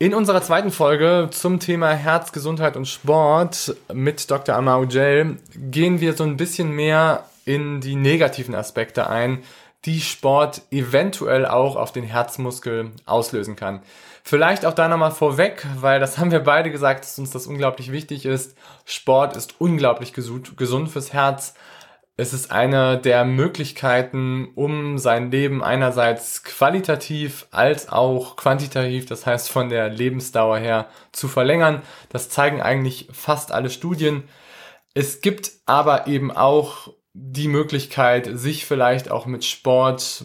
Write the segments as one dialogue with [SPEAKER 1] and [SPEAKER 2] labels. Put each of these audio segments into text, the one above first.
[SPEAKER 1] In unserer zweiten Folge zum Thema Herz, Gesundheit und Sport mit Dr. Amau Gel gehen wir so ein bisschen mehr in die negativen Aspekte ein, die Sport eventuell auch auf den Herzmuskel auslösen kann. Vielleicht auch da nochmal vorweg, weil das haben wir beide gesagt, dass uns das unglaublich wichtig ist. Sport ist unglaublich gesund fürs Herz. Es ist eine der Möglichkeiten, um sein Leben einerseits qualitativ als auch quantitativ, das heißt von der Lebensdauer her, zu verlängern. Das zeigen eigentlich fast alle Studien. Es gibt aber eben auch die Möglichkeit, sich vielleicht auch mit Sport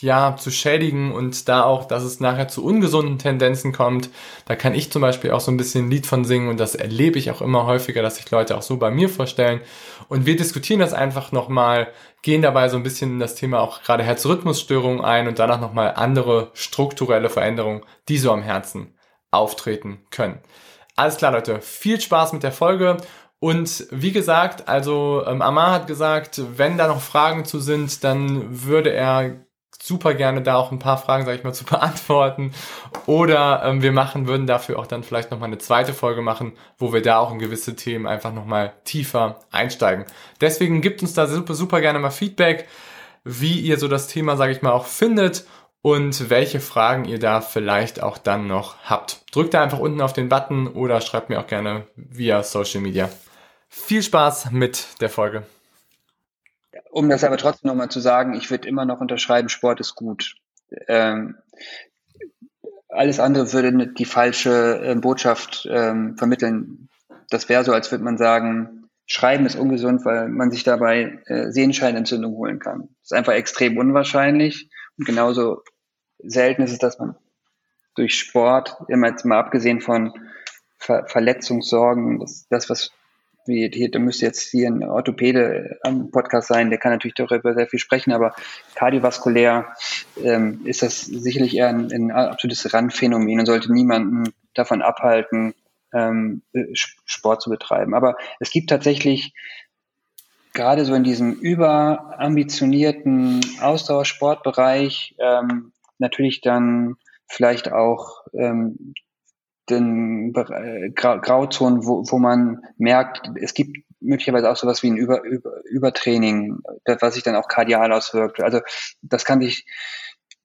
[SPEAKER 1] ja, zu schädigen und da auch, dass es nachher zu ungesunden Tendenzen kommt. Da kann ich zum Beispiel auch so ein bisschen ein Lied von singen und das erlebe ich auch immer häufiger, dass sich Leute auch so bei mir vorstellen. Und wir diskutieren das einfach nochmal, gehen dabei so ein bisschen in das Thema auch gerade Herzrhythmusstörungen ein und danach nochmal andere strukturelle Veränderungen, die so am Herzen auftreten können. Alles klar, Leute. Viel Spaß mit der Folge. Und wie gesagt, also ähm, Amar hat gesagt, wenn da noch Fragen zu sind, dann würde er super gerne da auch ein paar Fragen, sage ich mal, zu beantworten. Oder ähm, wir machen, würden dafür auch dann vielleicht nochmal eine zweite Folge machen, wo wir da auch in gewisse Themen einfach nochmal tiefer einsteigen. Deswegen gibt uns da super, super gerne mal Feedback, wie ihr so das Thema, sage ich mal, auch findet und welche Fragen ihr da vielleicht auch dann noch habt. Drückt da einfach unten auf den Button oder schreibt mir auch gerne via Social Media. Viel Spaß mit der Folge.
[SPEAKER 2] Um das aber trotzdem nochmal zu sagen, ich würde immer noch unterschreiben, Sport ist gut. Ähm, alles andere würde die falsche äh, Botschaft ähm, vermitteln. Das wäre so, als würde man sagen, Schreiben ist ungesund, weil man sich dabei äh, Sehenscheinentzündung holen kann. Das ist einfach extrem unwahrscheinlich. Und genauso selten ist es, dass man durch Sport, immer jetzt mal abgesehen von Ver Verletzungssorgen, das, das, was wie, da müsste jetzt hier ein Orthopäde am Podcast sein, der kann natürlich darüber sehr viel sprechen, aber kardiovaskulär ähm, ist das sicherlich eher ein, ein absolutes Randphänomen und sollte niemanden davon abhalten, ähm, Sport zu betreiben. Aber es gibt tatsächlich gerade so in diesem überambitionierten Ausdauersportbereich ähm, natürlich dann vielleicht auch ähm, den äh, Grauzonen, wo, wo man merkt, es gibt möglicherweise auch sowas wie ein Über, Über, Übertraining, was sich dann auch kardial auswirkt. Also das kann sich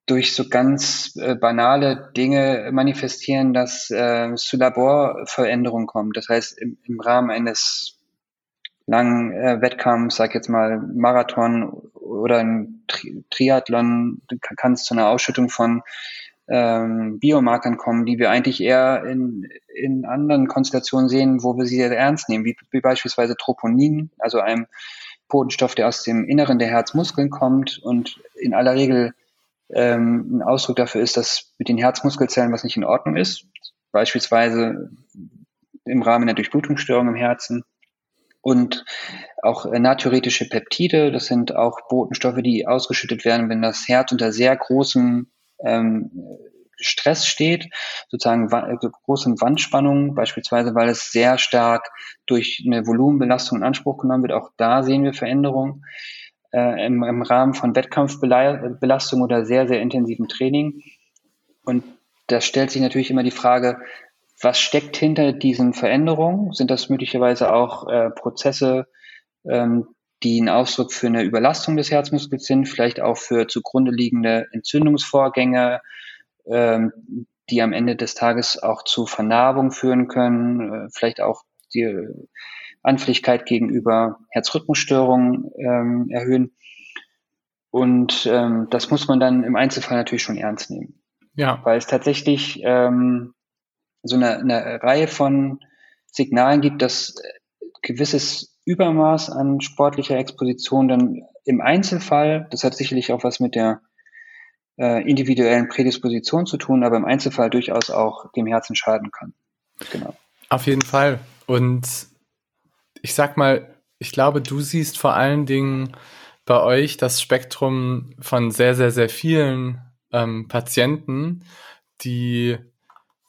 [SPEAKER 2] durch so ganz äh, banale Dinge manifestieren, dass äh, zu Laborveränderungen kommt. Das heißt, im, im Rahmen eines langen äh, Wettkampfs, sag jetzt mal Marathon oder ein Tri Triathlon, kann es zu einer Ausschüttung von ähm, Biomarkern kommen, die wir eigentlich eher in, in anderen Konstellationen sehen, wo wir sie sehr ernst nehmen, wie, wie beispielsweise Troponin, also einem Botenstoff, der aus dem Inneren der Herzmuskeln kommt und in aller Regel ähm, ein Ausdruck dafür ist, dass mit den Herzmuskelzellen was nicht in Ordnung ist, beispielsweise im Rahmen der Durchblutungsstörung im Herzen. Und auch äh, natriuretische Peptide, das sind auch Botenstoffe, die ausgeschüttet werden, wenn das Herz unter sehr großem ähm, Stress steht, sozusagen also große Wandspannungen, beispielsweise, weil es sehr stark durch eine Volumenbelastung in Anspruch genommen wird. Auch da sehen wir Veränderungen äh, im, im Rahmen von Wettkampfbelastung oder sehr, sehr intensivem Training. Und da stellt sich natürlich immer die Frage, was steckt hinter diesen Veränderungen? Sind das möglicherweise auch äh, Prozesse, ähm, die ein Ausdruck für eine Überlastung des Herzmuskels sind, vielleicht auch für zugrunde liegende Entzündungsvorgänge, ähm, die am Ende des Tages auch zu Vernarbung führen können, äh, vielleicht auch die Anfälligkeit gegenüber Herzrhythmusstörungen ähm, erhöhen. Und ähm, das muss man dann im Einzelfall natürlich schon ernst nehmen. Ja. Weil es tatsächlich ähm, so eine, eine Reihe von Signalen gibt, dass gewisses Übermaß an sportlicher Exposition dann im Einzelfall, das hat sicherlich auch was mit der äh, individuellen Prädisposition zu tun, aber im Einzelfall durchaus auch dem Herzen schaden kann.
[SPEAKER 1] Genau. Auf jeden Fall. Und ich sag mal, ich glaube, du siehst vor allen Dingen bei euch das Spektrum von sehr, sehr, sehr vielen ähm, Patienten, die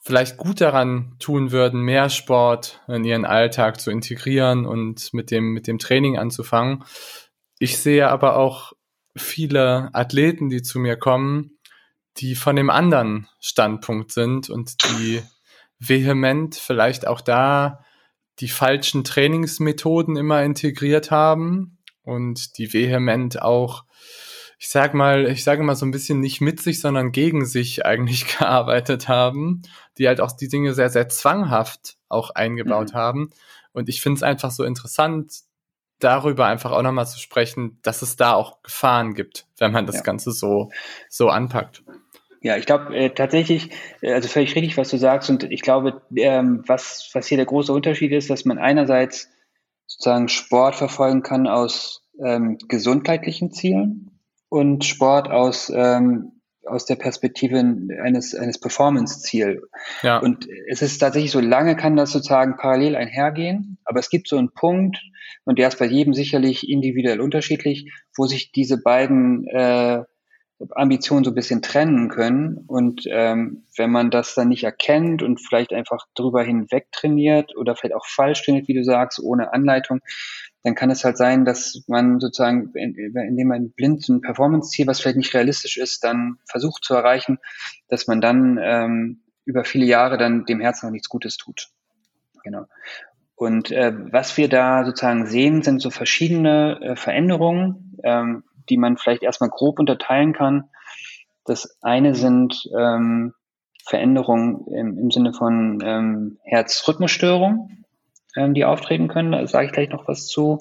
[SPEAKER 1] vielleicht gut daran tun würden, mehr Sport in ihren Alltag zu integrieren und mit dem, mit dem Training anzufangen. Ich sehe aber auch viele Athleten, die zu mir kommen, die von dem anderen Standpunkt sind und die vehement vielleicht auch da die falschen Trainingsmethoden immer integriert haben und die vehement auch, ich sag mal, ich sage mal so ein bisschen nicht mit sich, sondern gegen sich eigentlich gearbeitet haben, die halt auch die Dinge sehr, sehr zwanghaft auch eingebaut mhm. haben. Und ich finde es einfach so interessant, darüber einfach auch nochmal zu sprechen, dass es da auch Gefahren gibt, wenn man das ja. Ganze so, so anpackt.
[SPEAKER 2] Ja, ich glaube äh, tatsächlich, äh, also völlig richtig, was du sagst. Und ich glaube, ähm, was, was hier der große Unterschied ist, dass man einerseits sozusagen Sport verfolgen kann aus ähm, gesundheitlichen Zielen und Sport aus, ähm, aus der Perspektive eines, eines Performance-Ziel. Ja. Und es ist tatsächlich so, lange kann das sozusagen parallel einhergehen, aber es gibt so einen Punkt, und der ist bei jedem sicherlich individuell unterschiedlich, wo sich diese beiden äh, Ambitionen so ein bisschen trennen können. Und ähm, wenn man das dann nicht erkennt und vielleicht einfach drüber hinweg trainiert oder vielleicht auch falsch trainiert, wie du sagst, ohne Anleitung, dann kann es halt sein, dass man sozusagen, indem man blind ein Performance-Ziel, was vielleicht nicht realistisch ist, dann versucht zu erreichen, dass man dann ähm, über viele Jahre dann dem Herzen noch nichts Gutes tut. Genau. Und äh, was wir da sozusagen sehen, sind so verschiedene äh, Veränderungen. Ähm, die man vielleicht erstmal grob unterteilen kann. Das eine sind ähm, Veränderungen im, im Sinne von ähm, Herzrhythmusstörungen, ähm, die auftreten können. Da sage ich gleich noch was zu.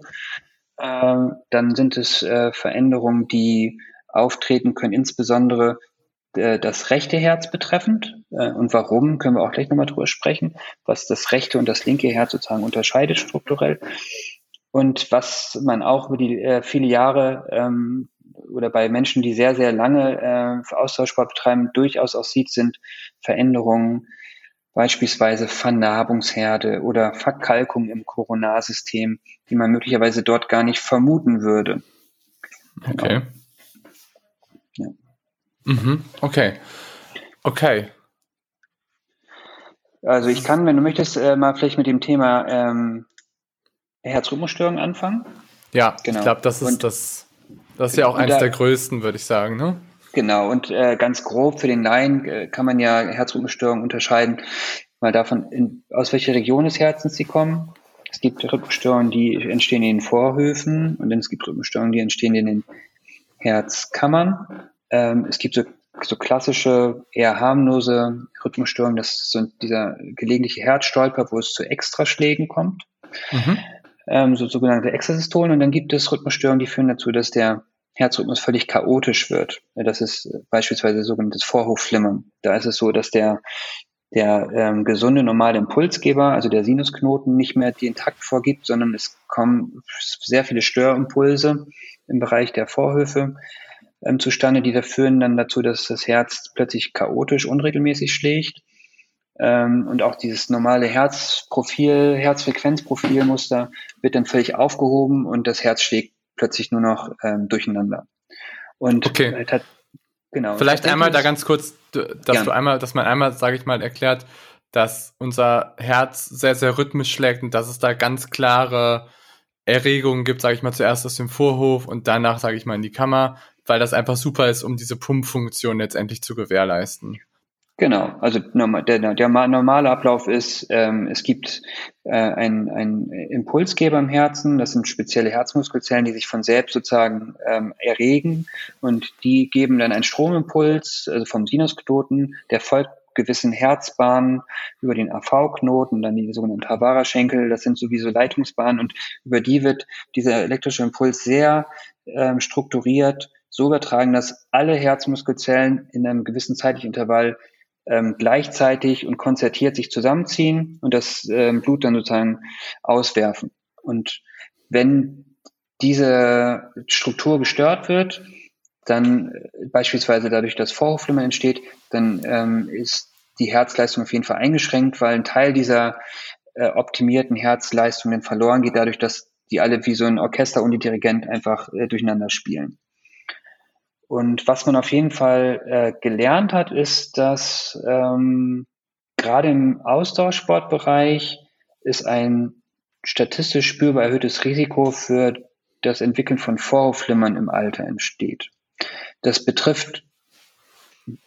[SPEAKER 2] Ähm, dann sind es äh, Veränderungen, die auftreten können, insbesondere äh, das rechte Herz betreffend. Äh, und warum, können wir auch gleich nochmal drüber sprechen, was das rechte und das linke Herz sozusagen unterscheidet strukturell. Und was man auch über die äh, viele Jahre ähm, oder bei Menschen, die sehr, sehr lange äh, Austauschsport betreiben, durchaus auch sieht, sind Veränderungen, beispielsweise Vernarbungsherde oder Verkalkung im Koronarsystem, die man möglicherweise dort gar nicht vermuten würde.
[SPEAKER 1] Okay. Ja. Mhm, okay. Okay.
[SPEAKER 2] Also ich kann, wenn du möchtest, äh, mal vielleicht mit dem Thema ähm, Herzrhythmusstörungen anfangen.
[SPEAKER 1] Ja, genau. ich glaube, das ist und, das, das ist ja auch eines da, der größten, würde ich sagen, ne?
[SPEAKER 2] Genau, und äh, ganz grob für den Laien äh, kann man ja Herzrhythmusstörungen unterscheiden, mal davon, in, aus welcher Region des Herzens sie kommen. Es gibt Rhythmusstörungen, die entstehen in den Vorhöfen und dann es gibt Rhythmusstörungen, die entstehen in den Herzkammern. Ähm, es gibt so, so klassische, eher harmlose Rhythmusstörungen, das sind dieser gelegentliche Herzstolper, wo es zu Extraschlägen kommt. Mhm ähm, so sogenannte Extrasystolen. Und dann gibt es Rhythmusstörungen, die führen dazu, dass der Herzrhythmus völlig chaotisch wird. Das ist beispielsweise sogenanntes Vorhofflimmern. Da ist es so, dass der der ähm, gesunde normale Impulsgeber, also der Sinusknoten, nicht mehr den Takt vorgibt, sondern es kommen sehr viele Störimpulse im Bereich der Vorhöfe ähm, zustande, die da führen dann dazu, dass das Herz plötzlich chaotisch unregelmäßig schlägt ähm, und auch dieses normale Herzprofil, Herzfrequenzprofilmuster wird dann völlig aufgehoben und das Herz schlägt plötzlich nur noch ähm, durcheinander.
[SPEAKER 1] Und okay. Hat, genau. Vielleicht einmal da ganz kurz, dass gern. du einmal, dass man einmal, sage ich mal, erklärt, dass unser Herz sehr, sehr rhythmisch schlägt und dass es da ganz klare Erregungen gibt, sage ich mal, zuerst aus dem Vorhof und danach, sage ich mal, in die Kammer, weil das einfach super ist, um diese Pumpfunktion letztendlich zu gewährleisten.
[SPEAKER 2] Genau, also der, der normale Ablauf ist, ähm, es gibt äh, einen Impulsgeber im Herzen, das sind spezielle Herzmuskelzellen, die sich von selbst sozusagen ähm, erregen. Und die geben dann einen Stromimpuls, also vom Sinusknoten, der folgt gewissen Herzbahnen über den AV-Knoten, dann die sogenannten Havara-Schenkel, das sind sowieso Leitungsbahnen. Und über die wird dieser elektrische Impuls sehr ähm, strukturiert so übertragen, dass alle Herzmuskelzellen in einem gewissen zeitlichen Intervall ähm, gleichzeitig und konzertiert sich zusammenziehen und das ähm, Blut dann sozusagen auswerfen. Und wenn diese Struktur gestört wird, dann äh, beispielsweise dadurch, dass Vorhofflimmern entsteht, dann ähm, ist die Herzleistung auf jeden Fall eingeschränkt, weil ein Teil dieser äh, optimierten Herzleistungen verloren geht, dadurch, dass die alle wie so ein Orchester und die Dirigent einfach äh, durcheinander spielen. Und was man auf jeden Fall äh, gelernt hat, ist, dass ähm, gerade im Ausdauersportbereich ist ein statistisch spürbar erhöhtes Risiko für das Entwickeln von Vorhofflimmern im Alter entsteht. Das betrifft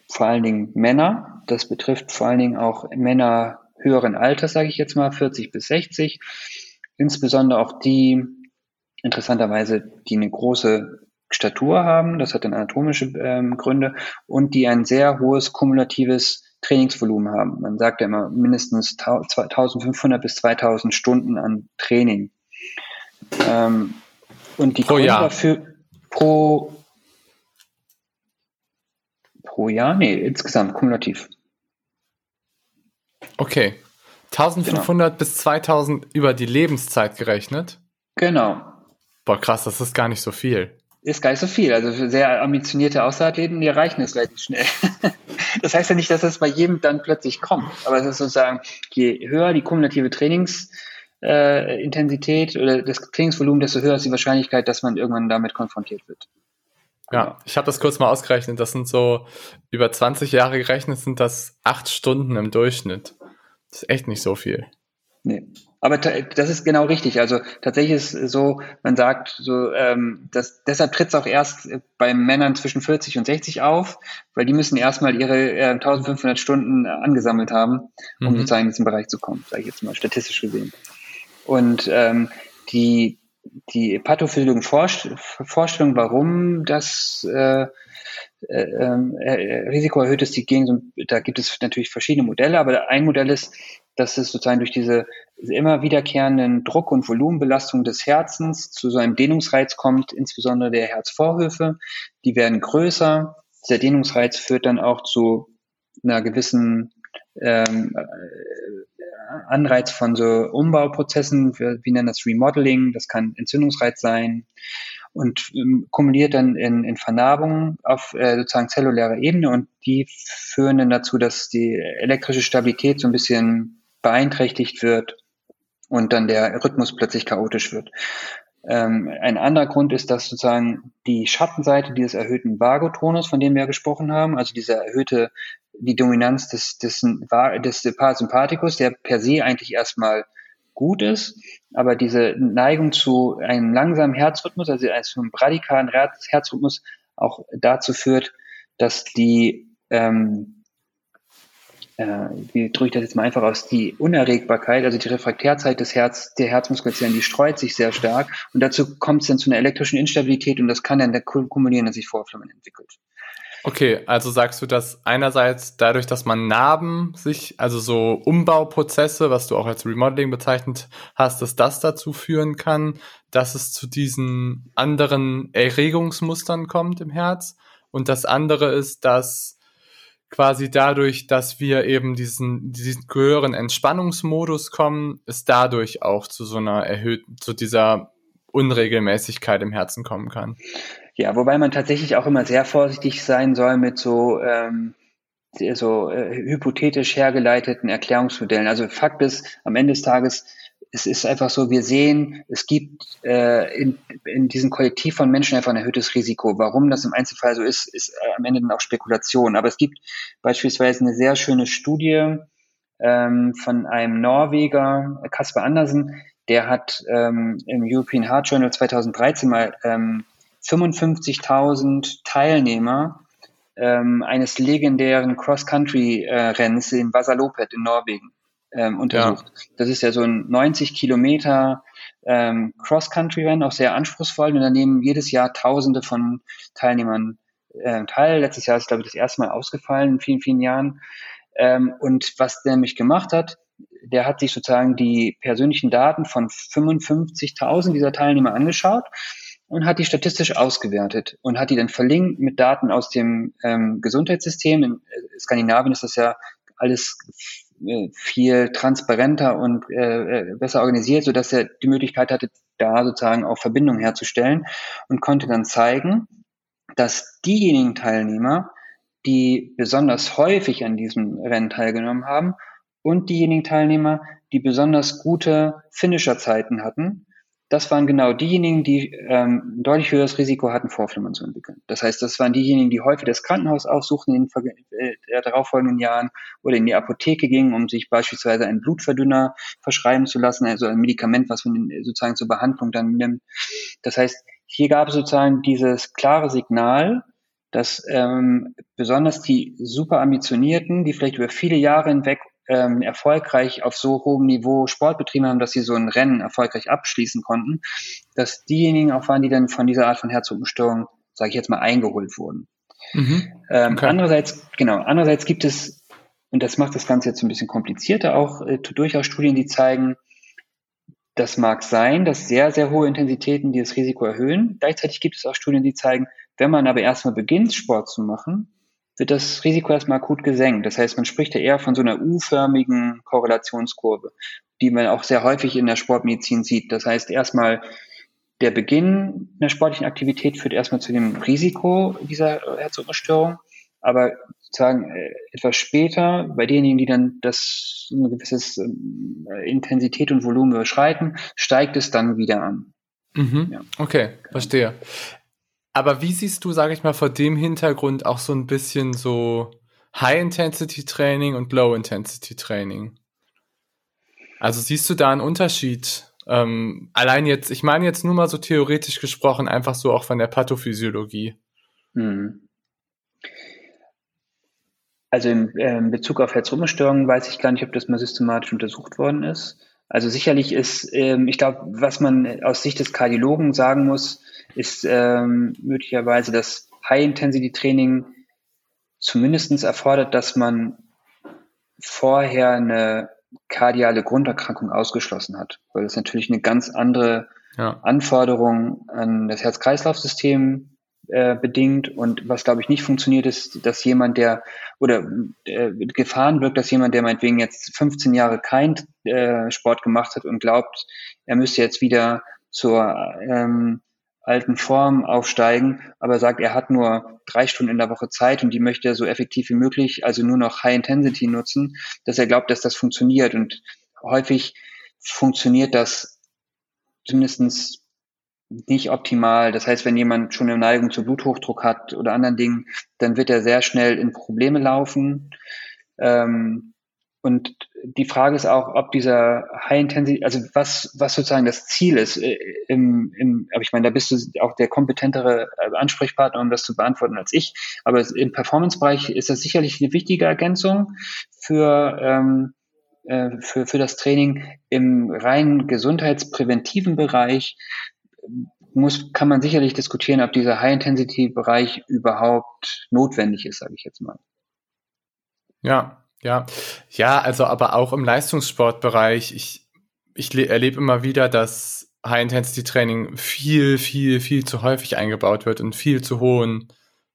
[SPEAKER 2] vor allen Dingen Männer, das betrifft vor allen Dingen auch Männer höheren Alters, sage ich jetzt mal, 40 bis 60, insbesondere auch die, interessanterweise, die eine große Statur haben, das hat dann anatomische ähm, Gründe, und die ein sehr hohes kumulatives Trainingsvolumen haben. Man sagt ja immer mindestens 1500 bis 2000 Stunden an Training. Ähm, und die
[SPEAKER 1] pro Gründe Jahr.
[SPEAKER 2] dafür pro pro Jahr, nee, insgesamt kumulativ.
[SPEAKER 1] Okay. 1500 genau. bis 2000 über die Lebenszeit gerechnet?
[SPEAKER 2] Genau.
[SPEAKER 1] Boah, krass, das ist gar nicht so viel.
[SPEAKER 2] Ist gar nicht so viel. Also sehr ambitionierte Außerathleten, die erreichen es relativ schnell. das heißt ja nicht, dass es bei jedem dann plötzlich kommt. Aber es ist sozusagen, je höher die kumulative Trainingsintensität äh, oder das Trainingsvolumen, desto höher ist die Wahrscheinlichkeit, dass man irgendwann damit konfrontiert wird.
[SPEAKER 1] Ja, ich habe das kurz mal ausgerechnet. Das sind so über 20 Jahre gerechnet, sind das acht Stunden im Durchschnitt. Das ist echt nicht so viel.
[SPEAKER 2] Nee. Aber das ist genau richtig. Also tatsächlich ist es so, man sagt so, ähm, dass, deshalb tritt es auch erst bei Männern zwischen 40 und 60 auf, weil die müssen erstmal ihre äh, 1500 Stunden angesammelt haben, um mhm. sozusagen in diesen Bereich zu kommen, sage ich jetzt mal statistisch gesehen. Und ähm, die, die Pathophysiologen-Vorstellung, warum das äh, äh, äh, Risiko erhöht ist, die gehen, da gibt es natürlich verschiedene Modelle, aber ein Modell ist, dass es sozusagen durch diese immer wiederkehrenden Druck- und Volumenbelastung des Herzens zu so einem Dehnungsreiz kommt, insbesondere der Herzvorhöfe. Die werden größer. Dieser Dehnungsreiz führt dann auch zu einer gewissen ähm, Anreiz von so Umbauprozessen, wir, wir nennen das Remodeling, das kann Entzündungsreiz sein und ähm, kumuliert dann in, in Vernarbungen auf äh, sozusagen zellulärer Ebene und die führen dann dazu, dass die elektrische Stabilität so ein bisschen beeinträchtigt wird und dann der Rhythmus plötzlich chaotisch wird. Ähm, ein anderer Grund ist, dass sozusagen die Schattenseite dieses erhöhten Vagotonus, von dem wir ja gesprochen haben, also diese erhöhte, die Dominanz des, des, des Parasympathikus, der per se eigentlich erstmal gut ist, aber diese Neigung zu einem langsamen Herzrhythmus, also zu einem radikalen Herzrhythmus auch dazu führt, dass die ähm, äh, wie drücke ich das jetzt mal einfach aus, die Unerregbarkeit, also die Refraktärzeit des Herz, der Herzmuskelzellen, die streut sich sehr stark und dazu kommt es dann zu einer elektrischen Instabilität und das kann dann der kumulieren, dass sich Vorflammen entwickelt.
[SPEAKER 1] Okay, also sagst du, dass einerseits dadurch, dass man Narben sich, also so Umbauprozesse, was du auch als Remodeling bezeichnet hast, dass das dazu führen kann, dass es zu diesen anderen Erregungsmustern kommt im Herz. Und das andere ist, dass quasi dadurch, dass wir eben diesen, diesen höheren Entspannungsmodus kommen, es dadurch auch zu so einer erhöhten, zu dieser Unregelmäßigkeit im Herzen kommen kann.
[SPEAKER 2] Ja, wobei man tatsächlich auch immer sehr vorsichtig sein soll mit so, ähm, so äh, hypothetisch hergeleiteten Erklärungsmodellen. Also Fakt ist, am Ende des Tages, es ist einfach so, wir sehen, es gibt äh, in, in diesem Kollektiv von Menschen einfach ein erhöhtes Risiko. Warum das im Einzelfall so ist, ist äh, am Ende dann auch Spekulation. Aber es gibt beispielsweise eine sehr schöne Studie ähm, von einem Norweger, Kasper Andersen, der hat ähm, im European Heart Journal 2013 mal ähm, 55.000 Teilnehmer ähm, eines legendären Cross-Country-Renns in Vasalopet in Norwegen ähm, untersucht. Ja. Das ist ja so ein 90 Kilometer ähm, Cross-Country-Rennen, auch sehr anspruchsvoll. Und da nehmen jedes Jahr Tausende von Teilnehmern äh, teil. Letztes Jahr ist, glaube ich, das erste Mal ausgefallen in vielen, vielen Jahren. Ähm, und was der nämlich gemacht hat, der hat sich sozusagen die persönlichen Daten von 55.000 dieser Teilnehmer angeschaut und hat die statistisch ausgewertet und hat die dann verlinkt mit Daten aus dem ähm, Gesundheitssystem. In äh, Skandinavien ist das ja alles äh, viel transparenter und äh, äh, besser organisiert, so dass er die Möglichkeit hatte, da sozusagen auch Verbindungen herzustellen und konnte dann zeigen, dass diejenigen Teilnehmer, die besonders häufig an diesem Rennen teilgenommen haben und diejenigen Teilnehmer, die besonders gute Finisher-Zeiten hatten, das waren genau diejenigen, die ähm, ein deutlich höheres Risiko hatten, Vorflimmern zu entwickeln. Das heißt, das waren diejenigen, die häufig das Krankenhaus aufsuchten in den äh, darauffolgenden Jahren oder in die Apotheke gingen, um sich beispielsweise einen Blutverdünner verschreiben zu lassen, also ein Medikament, was man sozusagen zur Behandlung dann nimmt. Das heißt, hier gab es sozusagen dieses klare Signal, dass ähm, besonders die super ambitionierten, die vielleicht über viele Jahre hinweg ähm, erfolgreich auf so hohem Niveau Sport betrieben haben, dass sie so ein Rennen erfolgreich abschließen konnten, dass diejenigen auch waren, die dann von dieser Art von Herzrhythmusstörung, sage ich jetzt mal, eingeholt wurden. Mhm. Ähm, okay. Andererseits, genau, andererseits gibt es, und das macht das Ganze jetzt ein bisschen komplizierter, auch äh, durchaus Studien, die zeigen, das mag sein, dass sehr, sehr hohe Intensitäten dieses Risiko erhöhen. Gleichzeitig gibt es auch Studien, die zeigen, wenn man aber erstmal beginnt, Sport zu machen, wird das Risiko erstmal akut gesenkt. Das heißt, man spricht ja eher von so einer U-förmigen Korrelationskurve, die man auch sehr häufig in der Sportmedizin sieht. Das heißt, erstmal der Beginn einer sportlichen Aktivität führt erstmal zu dem Risiko dieser Herzrhythmusstörung, aber sozusagen äh, etwas später, bei denjenigen, die dann das ein gewisses ähm, Intensität und Volumen überschreiten, steigt es dann wieder an.
[SPEAKER 1] Mhm. Ja. Okay, verstehe. Aber wie siehst du, sage ich mal, vor dem Hintergrund auch so ein bisschen so High-Intensity-Training und Low-Intensity-Training? Also siehst du da einen Unterschied? Ähm, allein jetzt, ich meine jetzt nur mal so theoretisch gesprochen, einfach so auch von der Pathophysiologie. Hm.
[SPEAKER 2] Also in, äh, in Bezug auf Herzrhythmusstörungen weiß ich gar nicht, ob das mal systematisch untersucht worden ist. Also sicherlich ist, ähm, ich glaube, was man aus Sicht des Kardiologen sagen muss, ist ähm, möglicherweise das High-Intensity-Training zumindestens erfordert, dass man vorher eine kardiale Grunderkrankung ausgeschlossen hat, weil das natürlich eine ganz andere ja. Anforderung an das Herz-Kreislauf-System äh, bedingt und was glaube ich nicht funktioniert ist, dass jemand, der oder äh, Gefahren wirkt, dass jemand, der meinetwegen jetzt 15 Jahre kein äh, Sport gemacht hat und glaubt, er müsste jetzt wieder zur ähm, alten Form aufsteigen, aber sagt, er hat nur drei Stunden in der Woche Zeit und die möchte er so effektiv wie möglich, also nur noch High Intensity nutzen, dass er glaubt, dass das funktioniert. Und häufig funktioniert das zumindestens nicht optimal. Das heißt, wenn jemand schon eine Neigung zu Bluthochdruck hat oder anderen Dingen, dann wird er sehr schnell in Probleme laufen. Ähm, und die Frage ist auch, ob dieser High Intensity, also was, was sozusagen das Ziel ist, äh, im, im, aber ich meine, da bist du auch der kompetentere äh, Ansprechpartner, um das zu beantworten als ich. Aber im Performance-Bereich ist das sicherlich eine wichtige Ergänzung für, ähm, äh, für, für das Training. Im rein gesundheitspräventiven Bereich muss, kann man sicherlich diskutieren, ob dieser High-Intensity-Bereich überhaupt notwendig ist, sage ich jetzt mal.
[SPEAKER 1] Ja, ja, ja, also aber auch im Leistungssportbereich, ich, ich erlebe immer wieder, dass High-Intensity-Training viel, viel, viel zu häufig eingebaut wird und viel zu hohen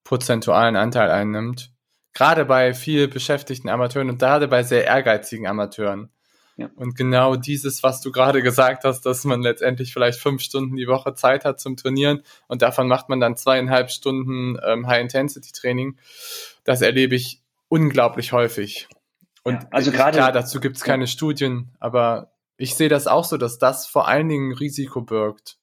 [SPEAKER 1] prozentualen Anteil einnimmt. Gerade bei viel beschäftigten Amateuren und gerade bei sehr ehrgeizigen Amateuren. Ja. Und genau dieses, was du gerade gesagt hast, dass man letztendlich vielleicht fünf Stunden die Woche Zeit hat zum Trainieren und davon macht man dann zweieinhalb Stunden ähm, High-Intensity-Training, das erlebe ich unglaublich häufig. Und ja, also gerade klar, dazu gibt es keine ja. Studien, aber ich sehe das auch so, dass das vor allen Dingen Risiko birgt.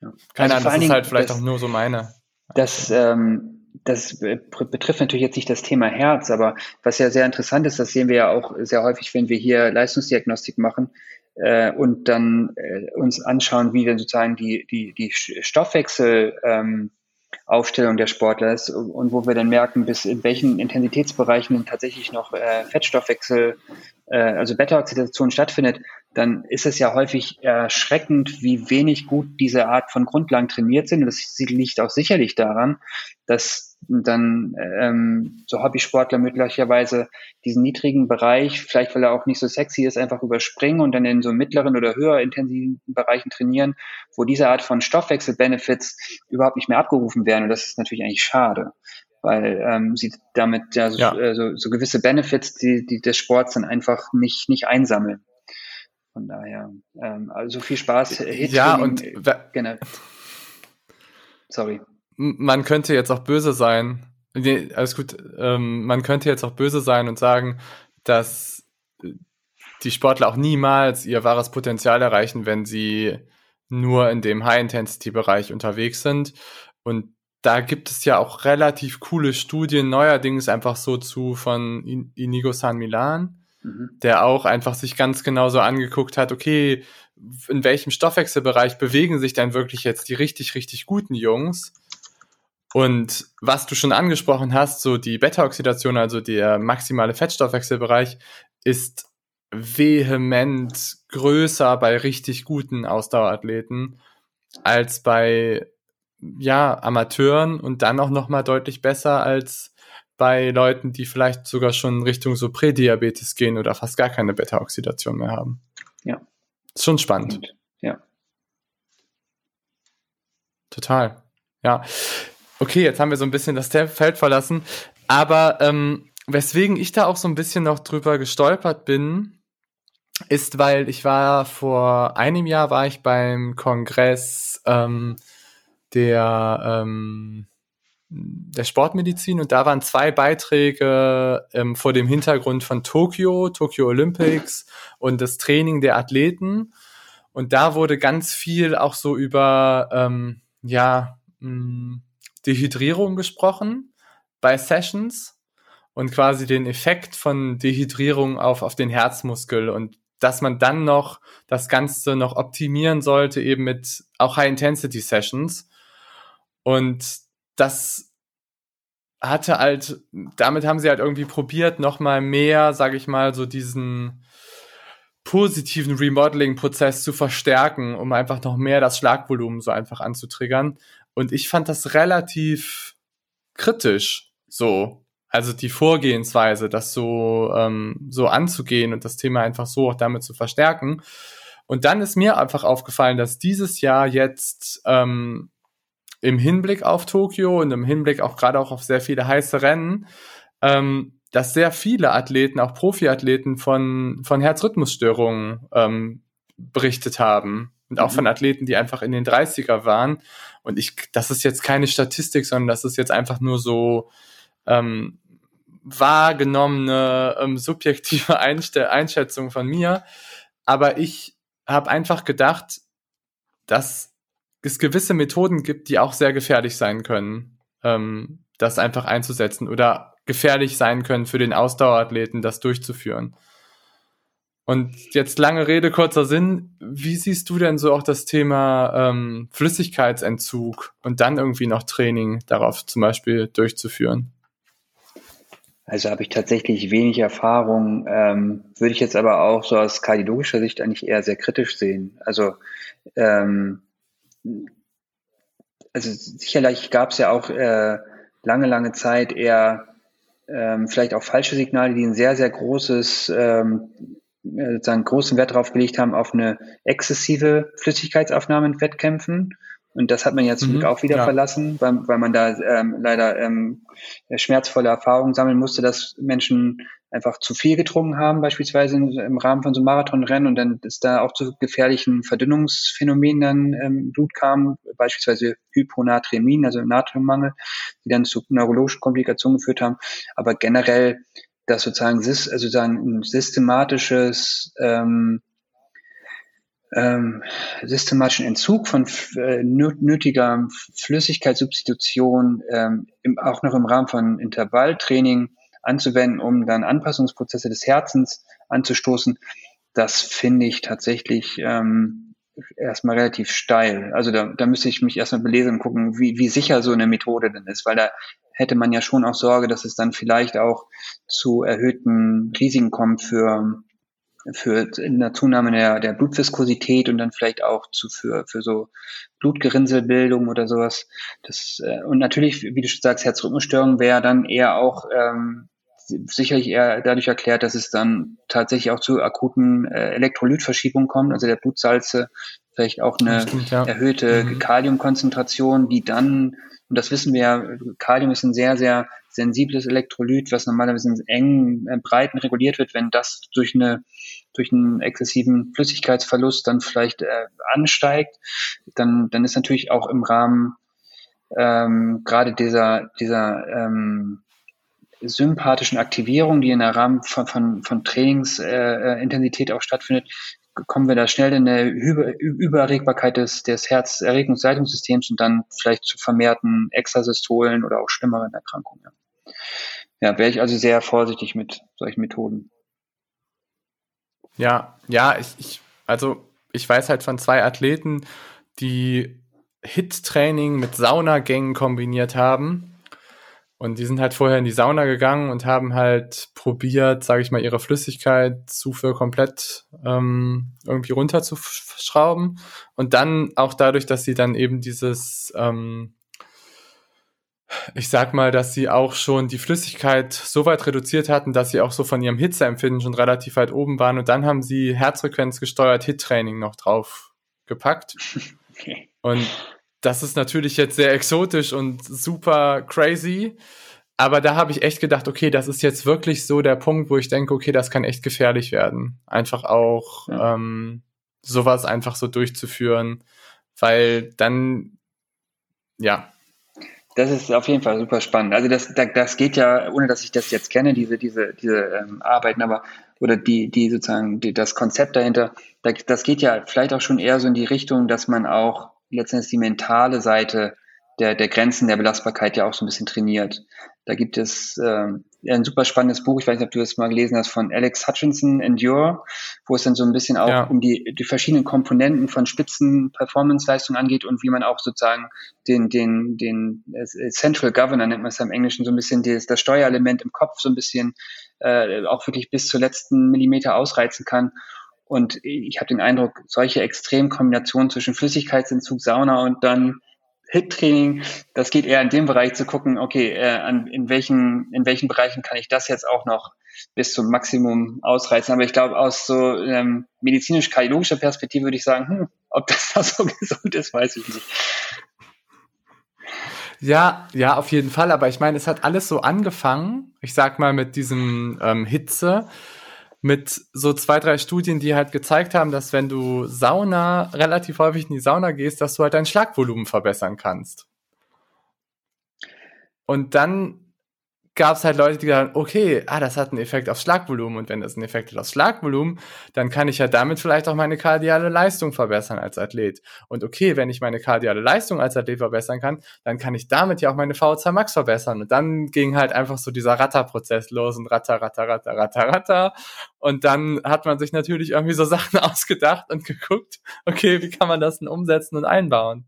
[SPEAKER 1] Ja. Keine also Ahnung, das ist halt vielleicht das, auch nur so meine.
[SPEAKER 2] Das, ähm, das betrifft natürlich jetzt nicht das Thema Herz, aber was ja sehr interessant ist, das sehen wir ja auch sehr häufig, wenn wir hier Leistungsdiagnostik machen äh, und dann äh, uns anschauen, wie denn sozusagen die, die, die Stoffwechsel ähm, Aufstellung der Sportler ist und wo wir dann merken, bis in welchen Intensitätsbereichen tatsächlich noch äh, Fettstoffwechsel, äh, also Beta-Oxidation stattfindet, dann ist es ja häufig erschreckend, wie wenig gut diese Art von Grundlagen trainiert sind. Und das liegt auch sicherlich daran, dass dann ähm, so Hobbysportler möglicherweise diesen niedrigen Bereich, vielleicht weil er auch nicht so sexy ist, einfach überspringen und dann in so mittleren oder höher intensiven Bereichen trainieren, wo diese Art von Stoffwechsel-Benefits überhaupt nicht mehr abgerufen werden. Und das ist natürlich eigentlich schade, weil ähm, sie damit ja so, ja. Äh, so, so gewisse Benefits, die, die des Sports dann einfach nicht, nicht einsammeln. Von daher, ähm, also viel Spaß.
[SPEAKER 1] Hit ja, und äh, genau.
[SPEAKER 2] Sorry
[SPEAKER 1] man könnte jetzt auch böse sein. Nee, alles gut. Ähm, man könnte jetzt auch böse sein und sagen, dass die Sportler auch niemals ihr wahres Potenzial erreichen, wenn sie nur in dem High-Intensity-Bereich unterwegs sind. Und da gibt es ja auch relativ coole Studien, neuerdings einfach so zu von Inigo San Milan, mhm. der auch einfach sich ganz genau so angeguckt hat, okay, in welchem Stoffwechselbereich bewegen sich denn wirklich jetzt die richtig, richtig guten Jungs? Und was du schon angesprochen hast, so die Beta-Oxidation, also der maximale Fettstoffwechselbereich, ist vehement größer bei richtig guten Ausdauerathleten als bei ja, Amateuren und dann auch noch mal deutlich besser als bei Leuten, die vielleicht sogar schon Richtung so Prädiabetes gehen oder fast gar keine Beta-Oxidation mehr haben.
[SPEAKER 2] Ja.
[SPEAKER 1] Ist schon spannend.
[SPEAKER 2] Ja.
[SPEAKER 1] Total. Ja. Okay, jetzt haben wir so ein bisschen das Feld verlassen. Aber ähm, weswegen ich da auch so ein bisschen noch drüber gestolpert bin, ist, weil ich war vor einem Jahr war ich beim Kongress ähm, der ähm, der Sportmedizin und da waren zwei Beiträge ähm, vor dem Hintergrund von Tokio, Tokyo Olympics und das Training der Athleten und da wurde ganz viel auch so über ähm, ja mh, mm, Dehydrierung gesprochen bei Sessions und quasi den Effekt von Dehydrierung auf, auf den Herzmuskel und dass man dann noch das Ganze noch optimieren sollte, eben mit auch High-Intensity-Sessions. Und das hatte halt, damit haben sie halt irgendwie probiert, nochmal mehr, sage ich mal, so diesen positiven Remodeling-Prozess zu verstärken, um einfach noch mehr das Schlagvolumen so einfach anzutriggern. Und ich fand das relativ kritisch so. Also die Vorgehensweise, das so, ähm, so anzugehen und das Thema einfach so auch damit zu verstärken. Und dann ist mir einfach aufgefallen, dass dieses Jahr jetzt ähm, im Hinblick auf Tokio und im Hinblick auch gerade auch auf sehr viele heiße Rennen, ähm, dass sehr viele Athleten, auch Profiathleten von, von Herzrhythmusstörungen ähm, berichtet haben und auch mhm. von Athleten, die einfach in den 30er waren. Und ich, das ist jetzt keine Statistik, sondern das ist jetzt einfach nur so ähm, wahrgenommene ähm, subjektive Einste Einschätzung von mir. Aber ich habe einfach gedacht, dass es gewisse Methoden gibt, die auch sehr gefährlich sein können, ähm, das einfach einzusetzen oder gefährlich sein können für den Ausdauerathleten, das durchzuführen. Und jetzt lange Rede, kurzer Sinn. Wie siehst du denn so auch das Thema ähm, Flüssigkeitsentzug und dann irgendwie noch Training darauf zum Beispiel durchzuführen?
[SPEAKER 2] Also habe ich tatsächlich wenig Erfahrung, ähm, würde ich jetzt aber auch so aus kardiologischer Sicht eigentlich eher sehr kritisch sehen. Also ähm, also sicherlich gab es ja auch äh, lange, lange Zeit eher ähm, vielleicht auch falsche Signale, die ein sehr, sehr großes, ähm, äh, sozusagen großen Wert darauf gelegt haben, auf eine exzessive Flüssigkeitsaufnahme in Wettkämpfen. Und das hat man jetzt mhm, auch wieder ja. verlassen, weil, weil man da ähm, leider ähm, schmerzvolle Erfahrungen sammeln musste, dass Menschen einfach zu viel getrunken haben, beispielsweise im Rahmen von so einem Marathonrennen und dann ist da auch zu gefährlichen Verdünnungsphänomenen dann ähm, Blut kam, beispielsweise Hyponatremien, also Natriummangel, die dann zu neurologischen Komplikationen geführt haben. Aber generell, dass sozusagen, also sozusagen ein systematisches ähm, ähm, systematischen Entzug von äh, nötiger Flüssigkeitssubstitution, ähm, im, auch noch im Rahmen von Intervalltraining anzuwenden, um dann Anpassungsprozesse des Herzens anzustoßen, das finde ich tatsächlich ähm, erstmal relativ steil. Also da, da müsste ich mich erstmal belesen und gucken, wie, wie sicher so eine Methode denn ist, weil da hätte man ja schon auch Sorge, dass es dann vielleicht auch zu erhöhten Risiken kommt für für eine Zunahme der, der Blutviskosität und dann vielleicht auch zu für, für so Blutgerinnselbildung oder sowas. Das, äh, und natürlich, wie du schon sagst, Herzrhythmusstörung wäre dann eher auch ähm, sicherlich eher dadurch erklärt, dass es dann tatsächlich auch zu akuten äh, Elektrolytverschiebungen kommt, also der Blutsalze, vielleicht auch eine stimmt, ja. erhöhte mhm. Kaliumkonzentration, die dann, und das wissen wir ja, Kalium ist ein sehr, sehr sensibles Elektrolyt, was normalerweise in engen äh, Breiten reguliert wird, wenn das durch eine durch einen exzessiven Flüssigkeitsverlust dann vielleicht äh, ansteigt, dann dann ist natürlich auch im Rahmen ähm, gerade dieser dieser ähm, sympathischen Aktivierung, die in der Rahmen von, von, von Trainingsintensität äh, auch stattfindet, kommen wir da schnell in eine Über Übererregbarkeit des, des Herzerregungsleitungssystems und dann vielleicht zu vermehrten Extrasystolen oder auch schlimmeren Erkrankungen. Ja, ja wäre ich also sehr vorsichtig mit solchen Methoden.
[SPEAKER 1] Ja, ja, ich, ich also ich weiß halt von zwei Athleten, die Hit-Training mit Saunagängen kombiniert haben. Und die sind halt vorher in die Sauna gegangen und haben halt probiert, sage ich mal, ihre Flüssigkeitszufuhr komplett ähm, irgendwie runterzuschrauben. Und dann auch dadurch, dass sie dann eben dieses, ähm, ich sag mal, dass sie auch schon die Flüssigkeit so weit reduziert hatten, dass sie auch so von ihrem Hitzeempfinden schon relativ weit oben waren. Und dann haben sie Herzfrequenz gesteuert Hit-Training noch drauf gepackt. Okay. Und das ist natürlich jetzt sehr exotisch und super crazy. Aber da habe ich echt gedacht, okay, das ist jetzt wirklich so der Punkt, wo ich denke, okay, das kann echt gefährlich werden. Einfach auch ja. ähm, sowas einfach so durchzuführen, weil dann, ja.
[SPEAKER 2] Das ist auf jeden Fall super spannend. Also das, das geht ja, ohne dass ich das jetzt kenne, diese, diese, diese ähm, Arbeiten, aber oder die, die sozusagen die, das Konzept dahinter, das geht ja vielleicht auch schon eher so in die Richtung, dass man auch letztendlich die mentale Seite der, der Grenzen der Belastbarkeit ja auch so ein bisschen trainiert. Da gibt es äh, ein super spannendes Buch, ich weiß nicht, ob du das mal gelesen hast, von Alex Hutchinson, Endure, wo es dann so ein bisschen auch ja. um die, die verschiedenen Komponenten von Spitzen-Performance-Leistung angeht und wie man auch sozusagen den, den, den Central Governor, nennt man es ja im Englischen, so ein bisschen das, das Steuerelement im Kopf so ein bisschen äh, auch wirklich bis zur letzten Millimeter ausreizen kann und ich habe den Eindruck, solche Extremkombinationen zwischen Flüssigkeitsentzug, Sauna und dann HIT-Training, das geht eher in dem Bereich zu gucken, okay, äh, an, in, welchen, in welchen Bereichen kann ich das jetzt auch noch bis zum Maximum ausreizen. Aber ich glaube, aus so ähm, medizinisch-kardiologischer Perspektive würde ich sagen, hm, ob das da so gesund ist, weiß ich nicht.
[SPEAKER 1] Ja, ja, auf jeden Fall. Aber ich meine, es hat alles so angefangen, ich sag mal, mit diesem ähm, Hitze mit so zwei, drei Studien, die halt gezeigt haben, dass wenn du Sauna, relativ häufig in die Sauna gehst, dass du halt dein Schlagvolumen verbessern kannst. Und dann gab es halt Leute, die gesagt okay, ah, das hat einen Effekt aufs Schlagvolumen und wenn das einen Effekt hat aufs Schlagvolumen, dann kann ich ja damit vielleicht auch meine kardiale Leistung verbessern als Athlet. Und okay, wenn ich meine kardiale Leistung als Athlet verbessern kann, dann kann ich damit ja auch meine VZ Max verbessern. Und dann ging halt einfach so dieser Ratterprozess los und Ratter, Ratter, Ratter, Ratter, Ratter. Und dann hat man sich natürlich irgendwie so Sachen ausgedacht und geguckt, okay, wie kann man das denn umsetzen und einbauen?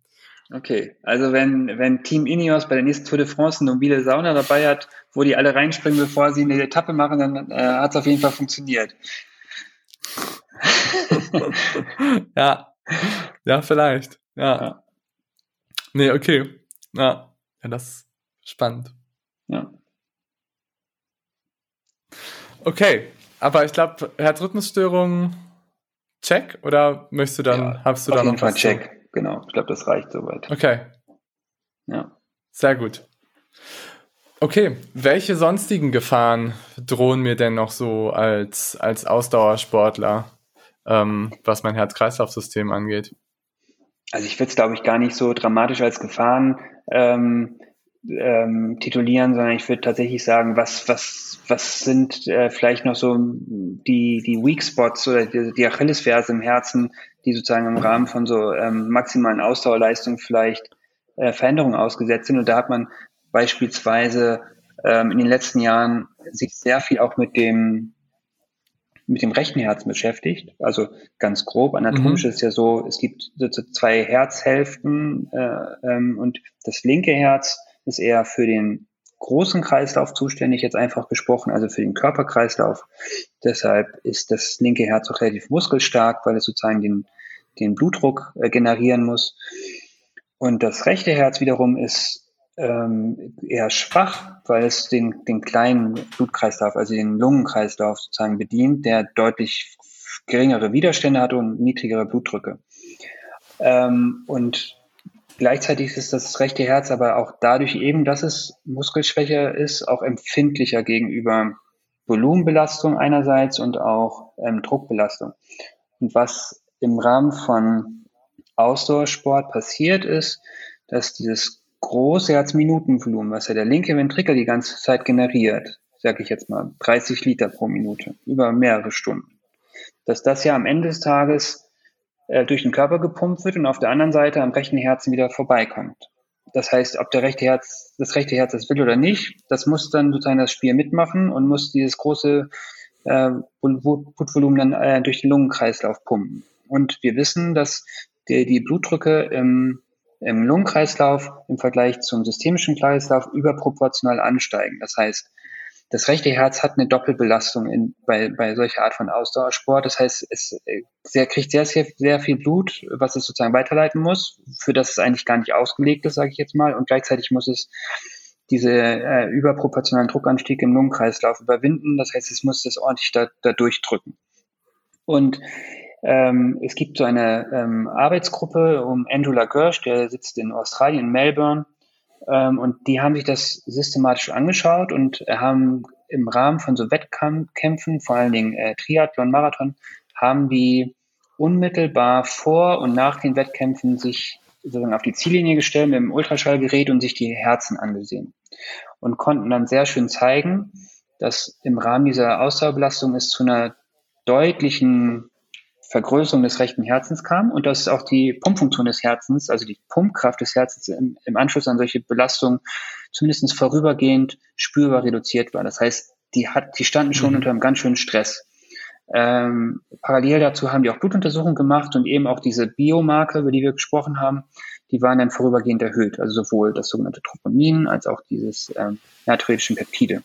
[SPEAKER 2] Okay, also wenn, wenn Team Ineos bei der nächsten Tour de France eine mobile Sauna dabei hat, wo die alle reinspringen, bevor sie eine Etappe machen, dann äh, hat es auf jeden Fall funktioniert.
[SPEAKER 1] ja, ja, vielleicht. Ja. ja. Nee, okay. Ja, ja das ist spannend. Ja. Okay, aber ich glaube, Herzrhythmusstörungen, check, oder möchtest du dann, ja, hast du da noch
[SPEAKER 2] was? Check. Genau. Ich glaube, das reicht soweit.
[SPEAKER 1] Okay. Ja. Sehr gut. Okay, welche sonstigen Gefahren drohen mir denn noch so als, als Ausdauersportler, ähm, was mein Herz-Kreislauf-System angeht?
[SPEAKER 2] Also ich würde es, glaube ich, gar nicht so dramatisch als Gefahren ähm, ähm, titulieren, sondern ich würde tatsächlich sagen, was, was, was sind äh, vielleicht noch so die, die Weak Spots oder die, die Achillesferse im Herzen, die sozusagen im Rahmen von so ähm, maximalen Ausdauerleistungen vielleicht äh, Veränderungen ausgesetzt sind. Und da hat man beispielsweise ähm, in den letzten Jahren sich sehr viel auch mit dem mit dem rechten Herz beschäftigt. Also ganz grob, anatomisch mhm. ist ja so, es gibt so zwei Herzhälften äh, ähm, und das linke Herz ist eher für den großen Kreislauf zuständig, jetzt einfach gesprochen, also für den Körperkreislauf. Deshalb ist das linke Herz auch relativ muskelstark, weil es sozusagen den, den Blutdruck äh, generieren muss. Und das rechte Herz wiederum ist ähm, eher schwach, weil es den, den kleinen Blutkreislauf, also den Lungenkreislauf sozusagen bedient, der deutlich geringere Widerstände hat und niedrigere Blutdrücke. Ähm, und Gleichzeitig ist das rechte Herz aber auch dadurch eben, dass es muskelschwächer ist, auch empfindlicher gegenüber Volumenbelastung einerseits und auch ähm, Druckbelastung. Und was im Rahmen von Ausdauersport passiert ist, dass dieses große Herzminutenvolumen, was ja der linke Ventrikel die ganze Zeit generiert, sage ich jetzt mal, 30 Liter pro Minute über mehrere Stunden, dass das ja am Ende des Tages äh, durch den Körper gepumpt wird und auf der anderen Seite am rechten Herzen wieder vorbeikommt. Das heißt, ob der rechte Herz, das rechte Herz das will oder nicht, das muss dann sozusagen das Spiel mitmachen und muss dieses große äh, Blutvolumen dann äh, durch den Lungenkreislauf pumpen. Und wir wissen, dass die, die Blutdrücke im, im Lungenkreislauf im Vergleich zum systemischen Kreislauf überproportional ansteigen. Das heißt, das rechte Herz hat eine Doppelbelastung in, bei, bei solcher Art von Ausdauersport. Das heißt, es äh, sehr, kriegt sehr, sehr, sehr viel Blut, was es sozusagen weiterleiten muss, für das es eigentlich gar nicht ausgelegt ist, sage ich jetzt mal. Und gleichzeitig muss es diese äh, überproportionalen Druckanstieg im Lungenkreislauf überwinden. Das heißt, es muss das ordentlich da, da durchdrücken. Und ähm, es gibt so eine ähm, Arbeitsgruppe um Andrew LaGersh, der sitzt in Australien, in Melbourne, und die haben sich das systematisch angeschaut und haben im Rahmen von so Wettkämpfen, vor allen Dingen äh, Triathlon, Marathon, haben die unmittelbar vor und nach den Wettkämpfen sich sozusagen auf die Ziellinie gestellt mit dem Ultraschallgerät und sich die Herzen angesehen und konnten dann sehr schön zeigen, dass im Rahmen dieser Ausdauerbelastung es zu einer deutlichen Vergrößerung des rechten Herzens kam und dass auch die Pumpfunktion des Herzens, also die Pumpkraft des Herzens im, im Anschluss an solche Belastungen zumindest vorübergehend spürbar reduziert war. Das heißt, die, hat, die standen schon mhm. unter einem ganz schönen Stress. Ähm, parallel dazu haben die auch Blutuntersuchungen gemacht und eben auch diese Biomarker, über die wir gesprochen haben, die waren dann vorübergehend erhöht. Also sowohl das sogenannte Troponin als auch dieses ähm, natriuretischen Peptide.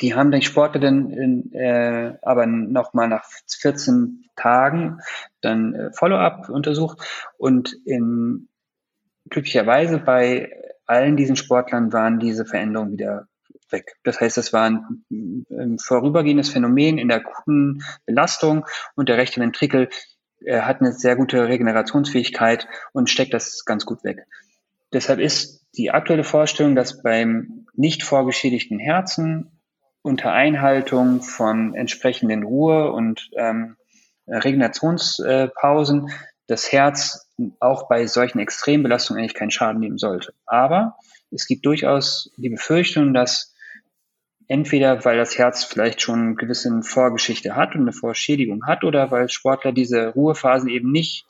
[SPEAKER 2] Die haben die Sportler dann äh, aber nochmal nach 14 Tagen dann äh, Follow-up untersucht und in, glücklicherweise bei allen diesen Sportlern waren diese Veränderungen wieder weg. Das heißt, das war ein, ein vorübergehendes Phänomen in der akuten Belastung und der rechte Ventrikel äh, hat eine sehr gute Regenerationsfähigkeit und steckt das ganz gut weg. Deshalb ist die aktuelle Vorstellung, dass beim nicht vorgeschädigten Herzen unter Einhaltung von entsprechenden Ruhe- und ähm, Regenerationspausen das Herz auch bei solchen Extrembelastungen eigentlich keinen Schaden nehmen sollte. Aber es gibt durchaus die Befürchtung, dass entweder weil das Herz vielleicht schon eine gewisse Vorgeschichte hat und eine Vorschädigung hat oder weil Sportler diese Ruhephasen eben nicht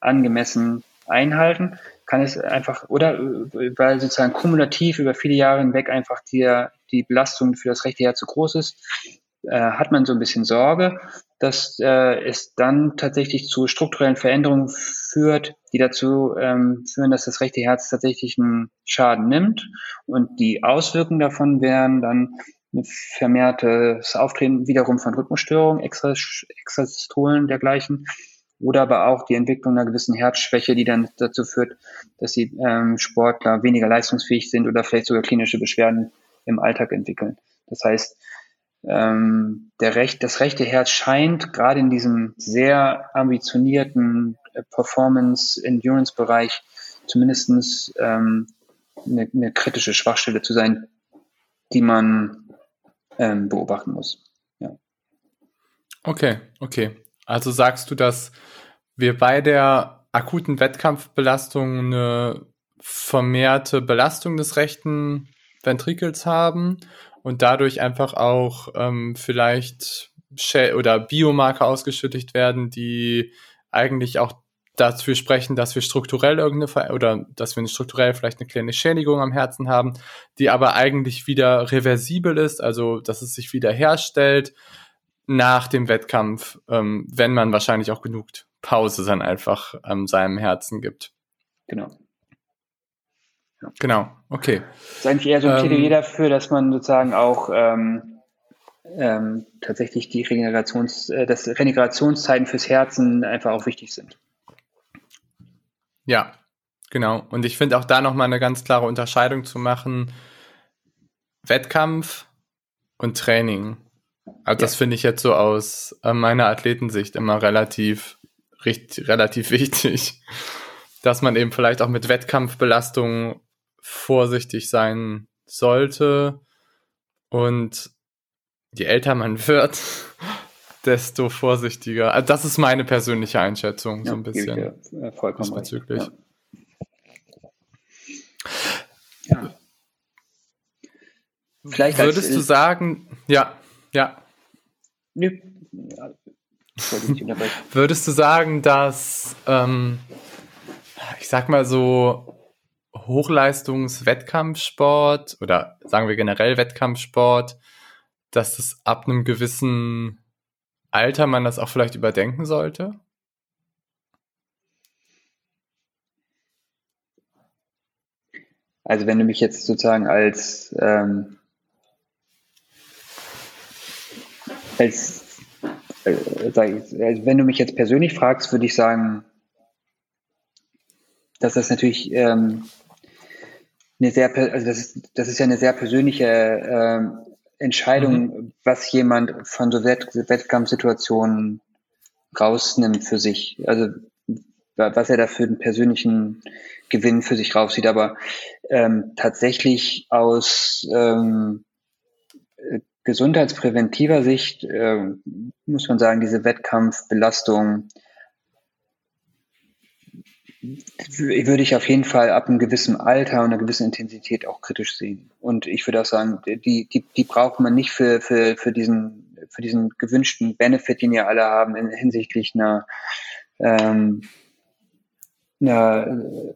[SPEAKER 2] angemessen einhalten, kann es einfach, oder weil sozusagen kumulativ über viele Jahre hinweg einfach die, die Belastung für das rechte Herz zu groß ist, äh, hat man so ein bisschen Sorge, dass äh, es dann tatsächlich zu strukturellen Veränderungen führt, die dazu ähm, führen, dass das rechte Herz tatsächlich einen Schaden nimmt. Und die Auswirkungen davon wären dann ein vermehrtes Auftreten wiederum von Rhythmusstörungen, Extrasystolen dergleichen oder aber auch die Entwicklung einer gewissen Herzschwäche, die dann dazu führt, dass die ähm, Sportler weniger leistungsfähig sind oder vielleicht sogar klinische Beschwerden im Alltag entwickeln. Das heißt, ähm, der Recht, das rechte Herz scheint gerade in diesem sehr ambitionierten äh, Performance-Endurance-Bereich zumindest ähm, eine, eine kritische Schwachstelle zu sein, die man ähm, beobachten muss. Ja.
[SPEAKER 1] Okay, okay. Also sagst du, dass wir bei der akuten Wettkampfbelastung eine vermehrte Belastung des rechten Ventrikels haben und dadurch einfach auch ähm, vielleicht Shell oder Biomarker ausgeschüttet werden, die eigentlich auch dafür sprechen, dass wir strukturell irgendeine Ver oder dass wir strukturell vielleicht eine kleine Schädigung am Herzen haben, die aber eigentlich wieder reversibel ist, also dass es sich wieder herstellt nach dem Wettkampf, ähm, wenn man wahrscheinlich auch genug Pause dann einfach ähm, seinem Herzen gibt.
[SPEAKER 2] Genau.
[SPEAKER 1] Ja. Genau, okay.
[SPEAKER 2] Das ist eigentlich eher so ein ähm, Plädoyer dafür, dass man sozusagen auch ähm, ähm, tatsächlich die Regenerations, äh, dass Regenerationszeiten fürs Herzen einfach auch wichtig sind.
[SPEAKER 1] Ja, genau. Und ich finde auch da nochmal eine ganz klare Unterscheidung zu machen. Wettkampf und Training. Also ja. das finde ich jetzt so aus äh, meiner Athletensicht immer relativ, richtig, relativ wichtig, dass man eben vielleicht auch mit Wettkampfbelastung vorsichtig sein sollte und je älter man wird, desto vorsichtiger. Also das ist meine persönliche Einschätzung, ja, so ein bisschen.
[SPEAKER 2] Äh, vollkommen
[SPEAKER 1] bezüglich. Ja. Ja. Vielleicht Würdest du sagen, ja, ja. Nö. Würdest du sagen, dass, ähm, ich sag mal so, Hochleistungs-Wettkampfsport oder sagen wir generell Wettkampfsport, dass das ab einem gewissen Alter man das auch vielleicht überdenken sollte?
[SPEAKER 2] Also wenn du mich jetzt sozusagen als ähm, als äh, ich, also wenn du mich jetzt persönlich fragst, würde ich sagen, dass das natürlich ähm, eine sehr, also das ist, das ist ja eine sehr persönliche ähm, Entscheidung, mhm. was jemand von so Wett Wettkampfsituationen rausnimmt für sich. Also was er da für einen persönlichen Gewinn für sich rauszieht. Aber ähm, tatsächlich aus ähm, gesundheitspräventiver Sicht äh, muss man sagen, diese Wettkampfbelastung würde ich auf jeden Fall ab einem gewissen Alter und einer gewissen Intensität auch kritisch sehen. Und ich würde auch sagen, die, die, die braucht man nicht für, für, für, diesen, für diesen gewünschten Benefit, den wir alle haben, in, hinsichtlich einer, ähm, einer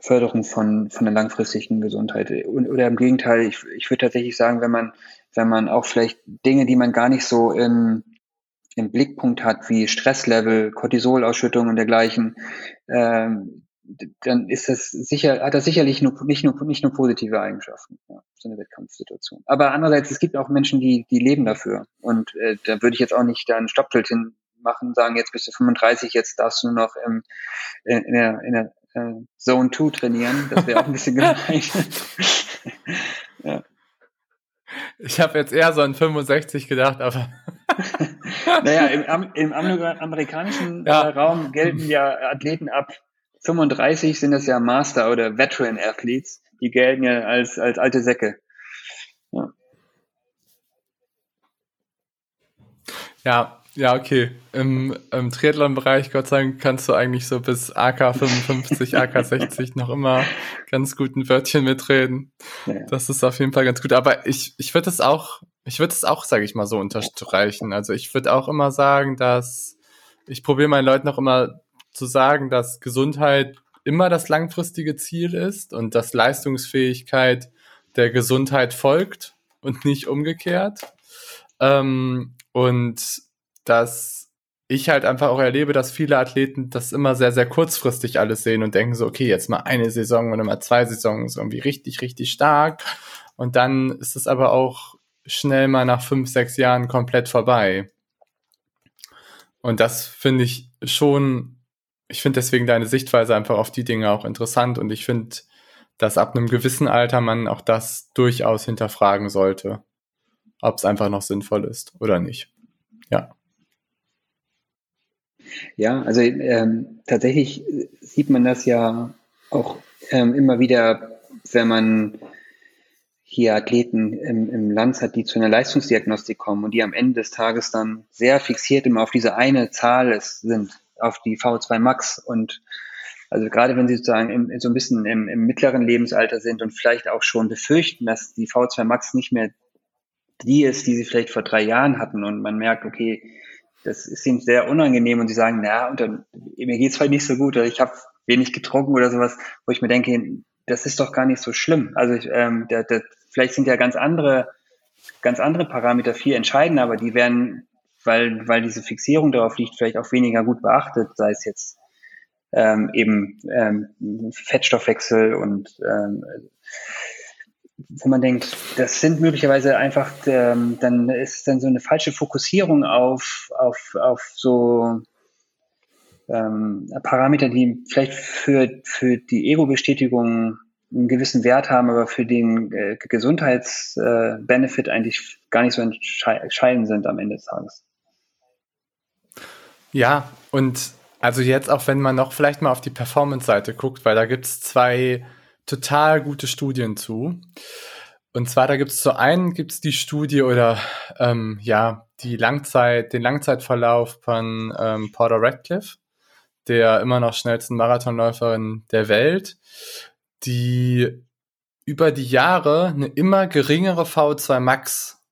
[SPEAKER 2] Förderung von, von der langfristigen Gesundheit. Und, oder im Gegenteil, ich, ich würde tatsächlich sagen, wenn man, wenn man auch vielleicht Dinge, die man gar nicht so im, im Blickpunkt hat, wie Stresslevel, Cortisolausschüttung und dergleichen, ähm, dann ist das sicher, hat das sicherlich nur, nicht nur, nicht nur positive Eigenschaften, ja, so eine Wettkampfsituation. Aber andererseits, es gibt auch Menschen, die, die leben dafür. Und äh, da würde ich jetzt auch nicht da ein Stoppschild hin machen, sagen, jetzt bist du 35, jetzt darfst du nur noch im, in der, in der äh, Zone 2 trainieren. Das wäre auch ein bisschen gemein.
[SPEAKER 1] ja. Ich habe jetzt eher so an 65 gedacht, aber.
[SPEAKER 2] naja, im, im amerikanischen ja. Äh, Raum gelten ja Athleten ab 35 sind das ja Master oder Veteran Athletes. Die gelten ja als, als alte Säcke. Ja.
[SPEAKER 1] Ja, ja, okay. Im, im Triathlon-Bereich, Gott sei Dank, kannst du eigentlich so bis AK 55, AK 60 noch immer ganz gut ein Wörtchen mitreden. Ja. Das ist auf jeden Fall ganz gut. Aber ich, ich würde es auch, ich würde es auch, sage ich mal, so unterstreichen. Also ich würde auch immer sagen, dass ich probiere meinen Leuten auch immer zu sagen, dass Gesundheit immer das langfristige Ziel ist und dass Leistungsfähigkeit der Gesundheit folgt und nicht umgekehrt. Ähm, und dass ich halt einfach auch erlebe, dass viele Athleten das immer sehr, sehr kurzfristig alles sehen und denken so, okay, jetzt mal eine Saison oder mal zwei Saisons irgendwie richtig, richtig stark. Und dann ist es aber auch schnell mal nach fünf, sechs Jahren komplett vorbei. Und das finde ich schon, ich finde deswegen deine Sichtweise einfach auf die Dinge auch interessant und ich finde, dass ab einem gewissen Alter man auch das durchaus hinterfragen sollte, ob es einfach noch sinnvoll ist oder nicht. Ja.
[SPEAKER 2] Ja, also ähm, tatsächlich sieht man das ja auch ähm, immer wieder, wenn man hier Athleten im, im Land hat, die zu einer Leistungsdiagnostik kommen und die am Ende des Tages dann sehr fixiert immer auf diese eine Zahl sind, auf die V2 Max und also gerade wenn sie sozusagen im, so ein bisschen im, im mittleren Lebensalter sind und vielleicht auch schon befürchten, dass die V2 Max nicht mehr die ist, die sie vielleicht vor drei Jahren hatten und man merkt, okay, das ist ihnen sehr unangenehm und sie sagen, na, und dann, mir geht's halt nicht so gut oder ich habe wenig getrunken oder sowas, wo ich mir denke, das ist doch gar nicht so schlimm. Also ich, ähm, der, der, vielleicht sind ja ganz andere, ganz andere Parameter viel entscheidender, aber die werden, weil, weil diese Fixierung darauf liegt, vielleicht auch weniger gut beachtet, sei es jetzt ähm, eben ähm, Fettstoffwechsel und ähm, wo man denkt, das sind möglicherweise einfach, ähm, dann ist dann so eine falsche Fokussierung auf, auf, auf so ähm, Parameter, die vielleicht für, für die Ego-Bestätigung einen gewissen Wert haben, aber für den äh, Gesundheitsbenefit äh, eigentlich gar nicht so entscheidend sind am Ende des Tages.
[SPEAKER 1] Ja, und also jetzt auch, wenn man noch vielleicht mal auf die Performance-Seite guckt, weil da gibt es zwei total gute Studien zu. Und zwar, da gibt es zu einen gibt's die Studie oder ähm, ja, die Langzeit, den Langzeitverlauf von ähm, Porter Radcliffe, der immer noch schnellsten Marathonläuferin der Welt. die über die Jahre eine immer geringere V2 Max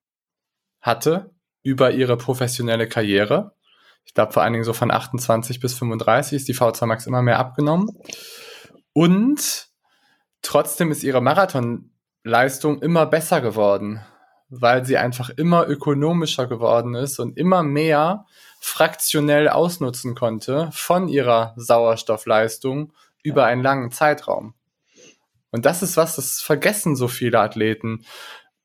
[SPEAKER 1] hatte über ihre professionelle Karriere. Ich glaube vor allen Dingen so von 28 bis 35 ist die V2 Max immer mehr abgenommen. Und trotzdem ist ihre Marathonleistung immer besser geworden, weil sie einfach immer ökonomischer geworden ist und immer mehr fraktionell ausnutzen konnte von ihrer Sauerstoffleistung über einen langen Zeitraum. Und das ist was, das vergessen so viele Athleten.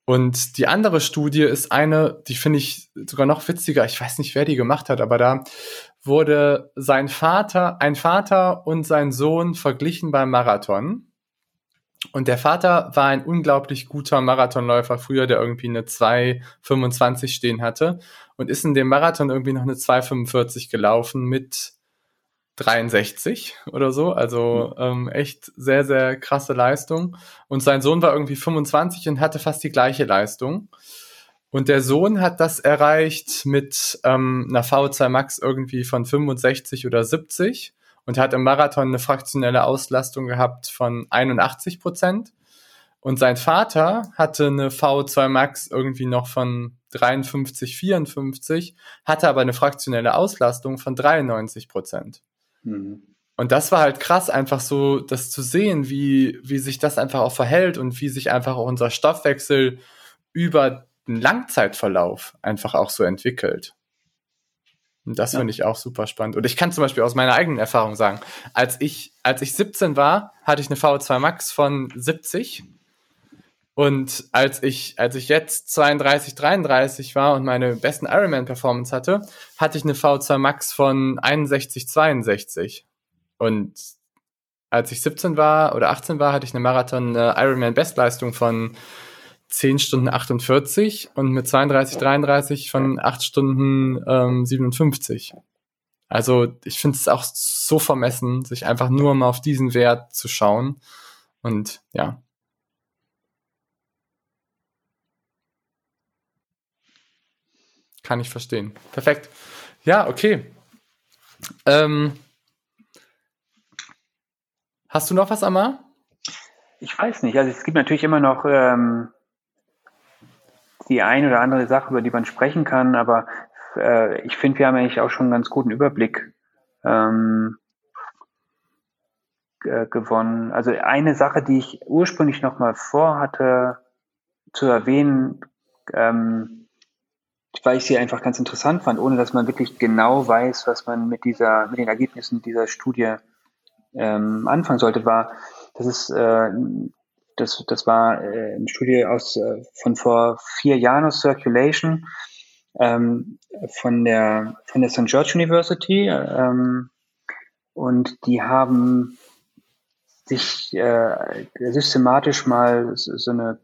[SPEAKER 1] Und die andere Studie ist eine, die finde ich sogar noch witziger. Ich weiß nicht, wer die gemacht hat, aber da wurde sein Vater, ein Vater und sein Sohn verglichen beim Marathon. Und der Vater war ein unglaublich guter Marathonläufer früher, der irgendwie eine 2,25 stehen hatte und ist in dem Marathon irgendwie noch eine 2,45 gelaufen mit 63 oder so. Also ähm, echt sehr, sehr krasse Leistung. Und sein Sohn war irgendwie 25 und hatte fast die gleiche Leistung. Und der Sohn hat das erreicht mit ähm, einer V2 Max irgendwie von 65 oder 70 und hat im Marathon eine fraktionelle Auslastung gehabt von 81 Prozent. Und sein Vater hatte eine V2 Max irgendwie noch von 53, 54, hatte aber eine fraktionelle Auslastung von 93 Prozent. Mhm. Und das war halt krass, einfach so das zu sehen, wie, wie sich das einfach auch verhält und wie sich einfach auch unser Stoffwechsel über den Langzeitverlauf einfach auch so entwickelt. Und das ja. finde ich auch super spannend. Und ich kann zum Beispiel aus meiner eigenen Erfahrung sagen, als ich, als ich 17 war, hatte ich eine VO2 Max von 70. Und als ich, als ich jetzt 32, 33 war und meine besten Ironman-Performance hatte, hatte ich eine V2 Max von 61, 62. Und als ich 17 war oder 18 war, hatte ich eine Marathon eine Ironman-Bestleistung von 10 Stunden 48 und mit 32, 33 von 8 Stunden ähm, 57. Also ich finde es auch so vermessen, sich einfach nur mal auf diesen Wert zu schauen. Und ja, Kann ich verstehen. Perfekt. Ja, okay. Ähm, hast du noch was, Amar?
[SPEAKER 2] Ich weiß nicht. Also es gibt natürlich immer noch ähm, die ein oder andere Sache, über die man sprechen kann, aber äh, ich finde, wir haben eigentlich auch schon einen ganz guten Überblick ähm, gewonnen. Also eine Sache, die ich ursprünglich noch mal vorhatte zu erwähnen, ähm, weil ich sie einfach ganz interessant fand, ohne dass man wirklich genau weiß, was man mit dieser, mit den Ergebnissen dieser Studie ähm, anfangen sollte, war, das ist, äh, das, das war äh, eine Studie aus äh, von vor vier Jahren aus Circulation ähm, von der von der St. George University ähm, und die haben sich äh, systematisch mal so, eine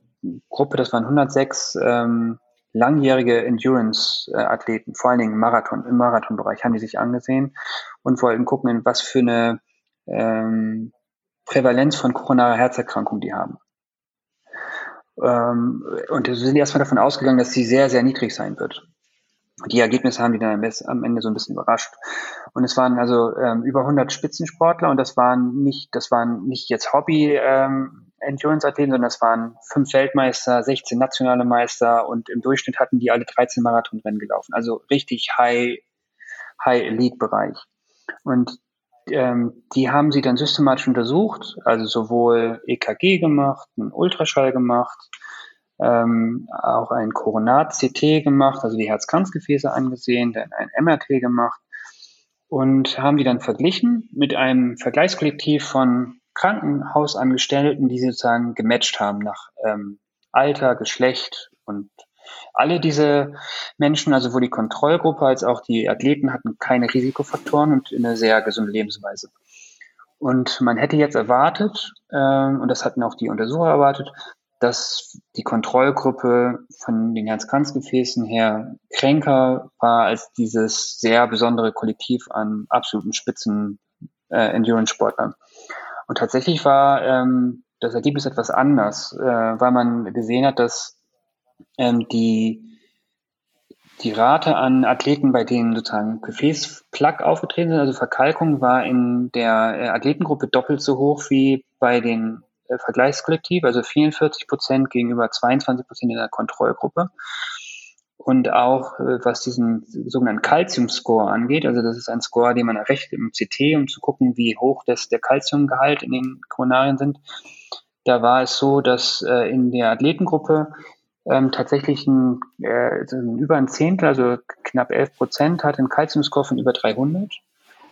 [SPEAKER 2] Gruppe, das waren 106 ähm, langjährige Endurance-Athleten, vor allen Dingen Marathon, im Marathonbereich, haben die sich angesehen und wollten gucken, was für eine ähm, Prävalenz von koronarer Herzerkrankung die haben. Ähm, und sie sind erstmal davon ausgegangen, dass sie sehr, sehr niedrig sein wird. Die Ergebnisse haben die dann am Ende so ein bisschen überrascht. Und es waren also ähm, über 100 Spitzensportler und das waren nicht, das waren nicht jetzt Hobby ähm, sondern das waren fünf Weltmeister, 16 nationale Meister und im Durchschnitt hatten die alle 13 Marathonrennen gelaufen. Also richtig High, High Elite-Bereich. Und ähm, die haben sie dann systematisch untersucht, also sowohl EKG gemacht, einen Ultraschall gemacht, ähm, auch ein Koronat-CT gemacht, also die Herzkranzgefäße angesehen, dann ein MRT gemacht und haben die dann verglichen mit einem Vergleichskollektiv von Krankenhausangestellten, die sozusagen gematcht haben nach ähm, Alter, Geschlecht und alle diese Menschen, also wo die Kontrollgruppe als auch die Athleten hatten keine Risikofaktoren und eine sehr gesunde Lebensweise. Und man hätte jetzt erwartet, ähm, und das hatten auch die Untersucher erwartet, dass die Kontrollgruppe von den Herzkranzgefäßen her kränker war als dieses sehr besondere Kollektiv an absoluten Spitzen äh. Und tatsächlich war ähm, das Ergebnis etwas anders, äh, weil man gesehen hat, dass ähm, die, die Rate an Athleten, bei denen sozusagen Gefäßplaque aufgetreten sind, also Verkalkung, war in der äh, Athletengruppe doppelt so hoch wie bei den äh, Vergleichskollektiv, also 44 Prozent gegenüber 22 Prozent in der Kontrollgruppe. Und auch äh, was diesen sogenannten Calcium-Score angeht, also das ist ein Score, den man errechnet im CT, um zu gucken, wie hoch das, der Calciumgehalt in den Koronarien sind. Da war es so, dass äh, in der Athletengruppe ähm, tatsächlich ein, äh, über ein Zehntel, also knapp 11 Prozent, hat einen Calcium-Score von über 300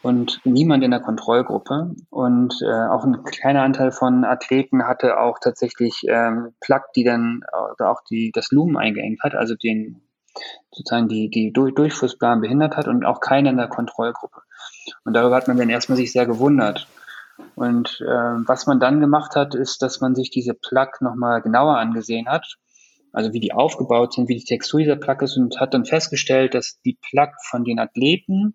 [SPEAKER 2] und niemand in der Kontrollgruppe. Und äh, auch ein kleiner Anteil von Athleten hatte auch tatsächlich ähm, Plaque, die dann auch die, das Lumen eingeengt hat, also den sozusagen die, die Durchflussbahn behindert hat und auch keiner in der Kontrollgruppe. Und darüber hat man dann erstmal sich sehr gewundert. Und äh, was man dann gemacht hat, ist, dass man sich diese Plaque nochmal genauer angesehen hat also wie die aufgebaut sind, wie die Textur dieser Plaque ist und hat dann festgestellt, dass die Plaque von den Athleten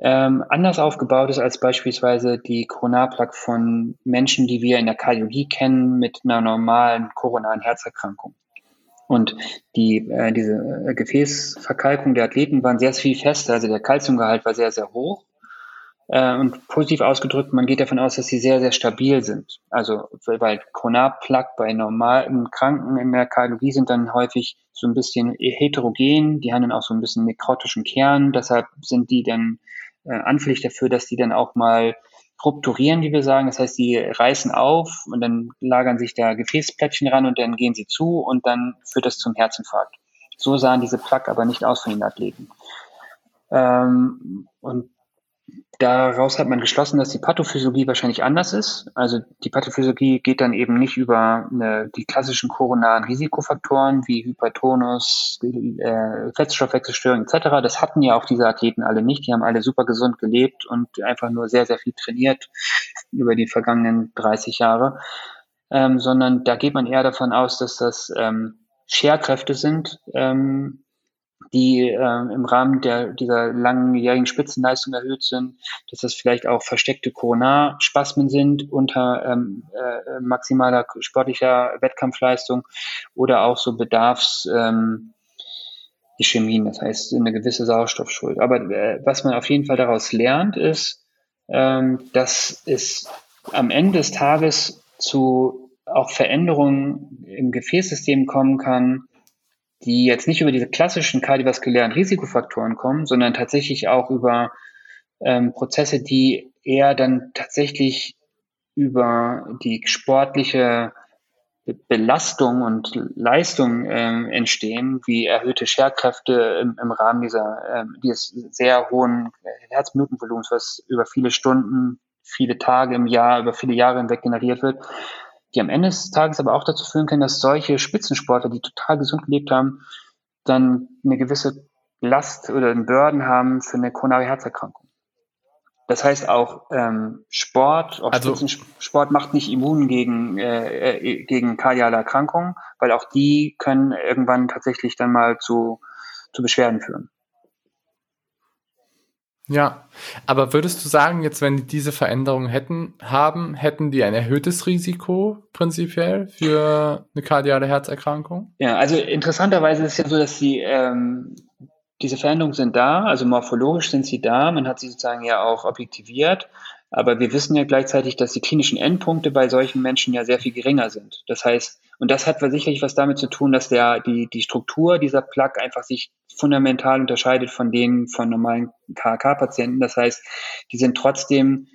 [SPEAKER 2] ähm, anders aufgebaut ist als beispielsweise die Koronarplaque von Menschen, die wir in der Kardiologie kennen, mit einer normalen koronaren Herzerkrankung. Und die, äh, diese äh, Gefäßverkalkung der Athleten waren sehr viel fester, also der Kalziumgehalt war sehr, sehr hoch. Äh, und positiv ausgedrückt, man geht davon aus, dass sie sehr, sehr stabil sind. Also weil Coronarplaque bei normalen Kranken in der Kardiologie sind dann häufig so ein bisschen heterogen, die haben dann auch so ein bisschen nekrotischen Kern, deshalb sind die dann äh, anfällig dafür, dass die dann auch mal rupturieren, wie wir sagen. Das heißt, die reißen auf und dann lagern sich da Gefäßplättchen ran und dann gehen sie zu und dann führt das zum Herzinfarkt. So sahen diese Plaque aber nicht aus von den Athleten. Ähm, und Daraus hat man geschlossen, dass die Pathophysiologie wahrscheinlich anders ist. Also die Pathophysiologie geht dann eben nicht über eine, die klassischen koronaren Risikofaktoren wie Hypertonus, äh, Fettstoffwechselstörung etc. Das hatten ja auch diese Athleten alle nicht. Die haben alle super gesund gelebt und einfach nur sehr, sehr viel trainiert über die vergangenen 30 Jahre. Ähm, sondern da geht man eher davon aus, dass das ähm, Scherkräfte sind, ähm, die äh, im Rahmen der, dieser langjährigen Spitzenleistung erhöht sind, dass das vielleicht auch versteckte Coronarspasmen sind unter ähm, äh, maximaler sportlicher Wettkampfleistung oder auch so Bedarfs ähm, Ischämien, das heißt eine gewisse Sauerstoffschuld. Aber äh, was man auf jeden Fall daraus lernt, ist, ähm, dass es am Ende des Tages zu auch Veränderungen im Gefäßsystem kommen kann, die jetzt nicht über diese klassischen kardiovaskulären Risikofaktoren kommen, sondern tatsächlich auch über ähm, Prozesse, die eher dann tatsächlich über die sportliche Belastung und Leistung ähm, entstehen, wie erhöhte Scherkräfte im, im Rahmen dieser ähm, dieses sehr hohen Herzminutenvolumens, was über viele Stunden, viele Tage im Jahr, über viele Jahre hinweg generiert wird, die am Ende des Tages aber auch dazu führen können, dass solche Spitzensportler, die total gesund gelebt haben, dann eine gewisse Last oder einen Burden haben für eine koronare Herzerkrankung. Das heißt auch ähm, Sport, auch also, Spitzensport macht nicht immun gegen, äh, äh, gegen kardiale Erkrankungen, weil auch die können irgendwann tatsächlich dann mal zu, zu Beschwerden führen.
[SPEAKER 1] Ja, aber würdest du sagen, jetzt wenn die diese Veränderungen hätten, haben, hätten die ein erhöhtes Risiko prinzipiell für eine kardiale Herzerkrankung?
[SPEAKER 2] Ja, also interessanterweise ist es ja so, dass die, ähm, diese Veränderungen sind da, also morphologisch sind sie da, man hat sie sozusagen ja auch objektiviert, aber wir wissen ja gleichzeitig, dass die klinischen Endpunkte bei solchen Menschen ja sehr viel geringer sind. Das heißt, und das hat sicherlich was damit zu tun, dass der, die, die Struktur dieser Plaque einfach sich fundamental unterscheidet von denen von normalen KHK-Patienten. Das heißt, die sind trotzdem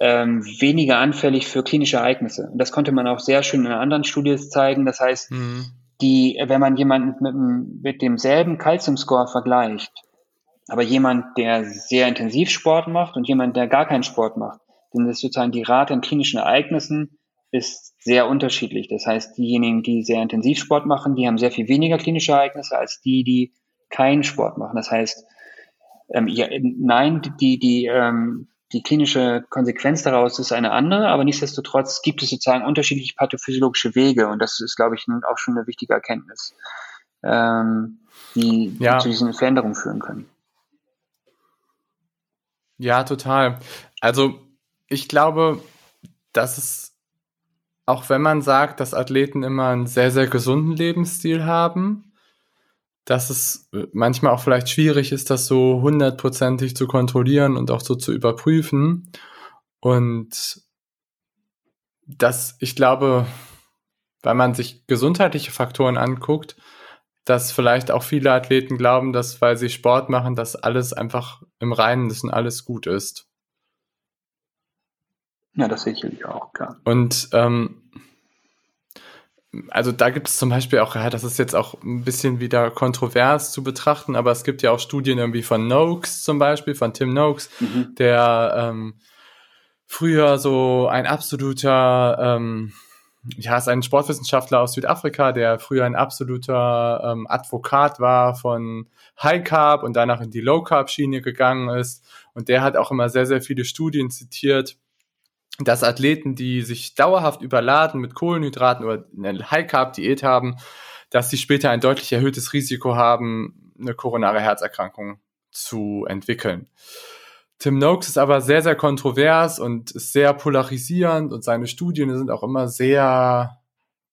[SPEAKER 2] ähm, weniger anfällig für klinische Ereignisse. Und das konnte man auch sehr schön in anderen Studien zeigen. Das heißt, mhm. die, wenn man jemanden mit, mit demselben Calcium-Score vergleicht, aber jemand, der sehr intensiv Sport macht und jemand, der gar keinen Sport macht, dann ist sozusagen die Rate an klinischen Ereignissen ist sehr unterschiedlich. Das heißt, diejenigen, die sehr intensiv Sport machen, die haben sehr viel weniger klinische Ereignisse als die, die keinen Sport machen. Das heißt, ähm, ja, nein, die, die, ähm, die klinische Konsequenz daraus ist eine andere, aber nichtsdestotrotz gibt es sozusagen unterschiedliche pathophysiologische Wege und das ist, glaube ich, auch schon eine wichtige Erkenntnis, ähm, die, ja. die zu diesen Veränderungen führen können.
[SPEAKER 1] Ja, total. Also ich glaube, dass es auch wenn man sagt, dass Athleten immer einen sehr, sehr gesunden Lebensstil haben, dass es manchmal auch vielleicht schwierig ist, das so hundertprozentig zu kontrollieren und auch so zu überprüfen. Und dass ich glaube, weil man sich gesundheitliche Faktoren anguckt, dass vielleicht auch viele Athleten glauben, dass weil sie Sport machen, dass alles einfach im Reinen ist und alles gut ist.
[SPEAKER 2] Ja, das sicherlich auch, klar.
[SPEAKER 1] Und ähm, also da gibt es zum Beispiel auch, ja, das ist jetzt auch ein bisschen wieder kontrovers zu betrachten, aber es gibt ja auch Studien irgendwie von Noakes zum Beispiel, von Tim Noakes, mhm. der ähm, früher so ein absoluter, ähm, ja, ist ein Sportwissenschaftler aus Südafrika, der früher ein absoluter ähm, Advokat war von High Carb und danach in die Low Carb Schiene gegangen ist. Und der hat auch immer sehr, sehr viele Studien zitiert, dass Athleten, die sich dauerhaft überladen mit Kohlenhydraten oder eine High-Carb-Diät haben, dass sie später ein deutlich erhöhtes Risiko haben, eine koronare Herzerkrankung zu entwickeln. Tim Noakes ist aber sehr, sehr kontrovers und ist sehr polarisierend und seine Studien sind auch immer sehr,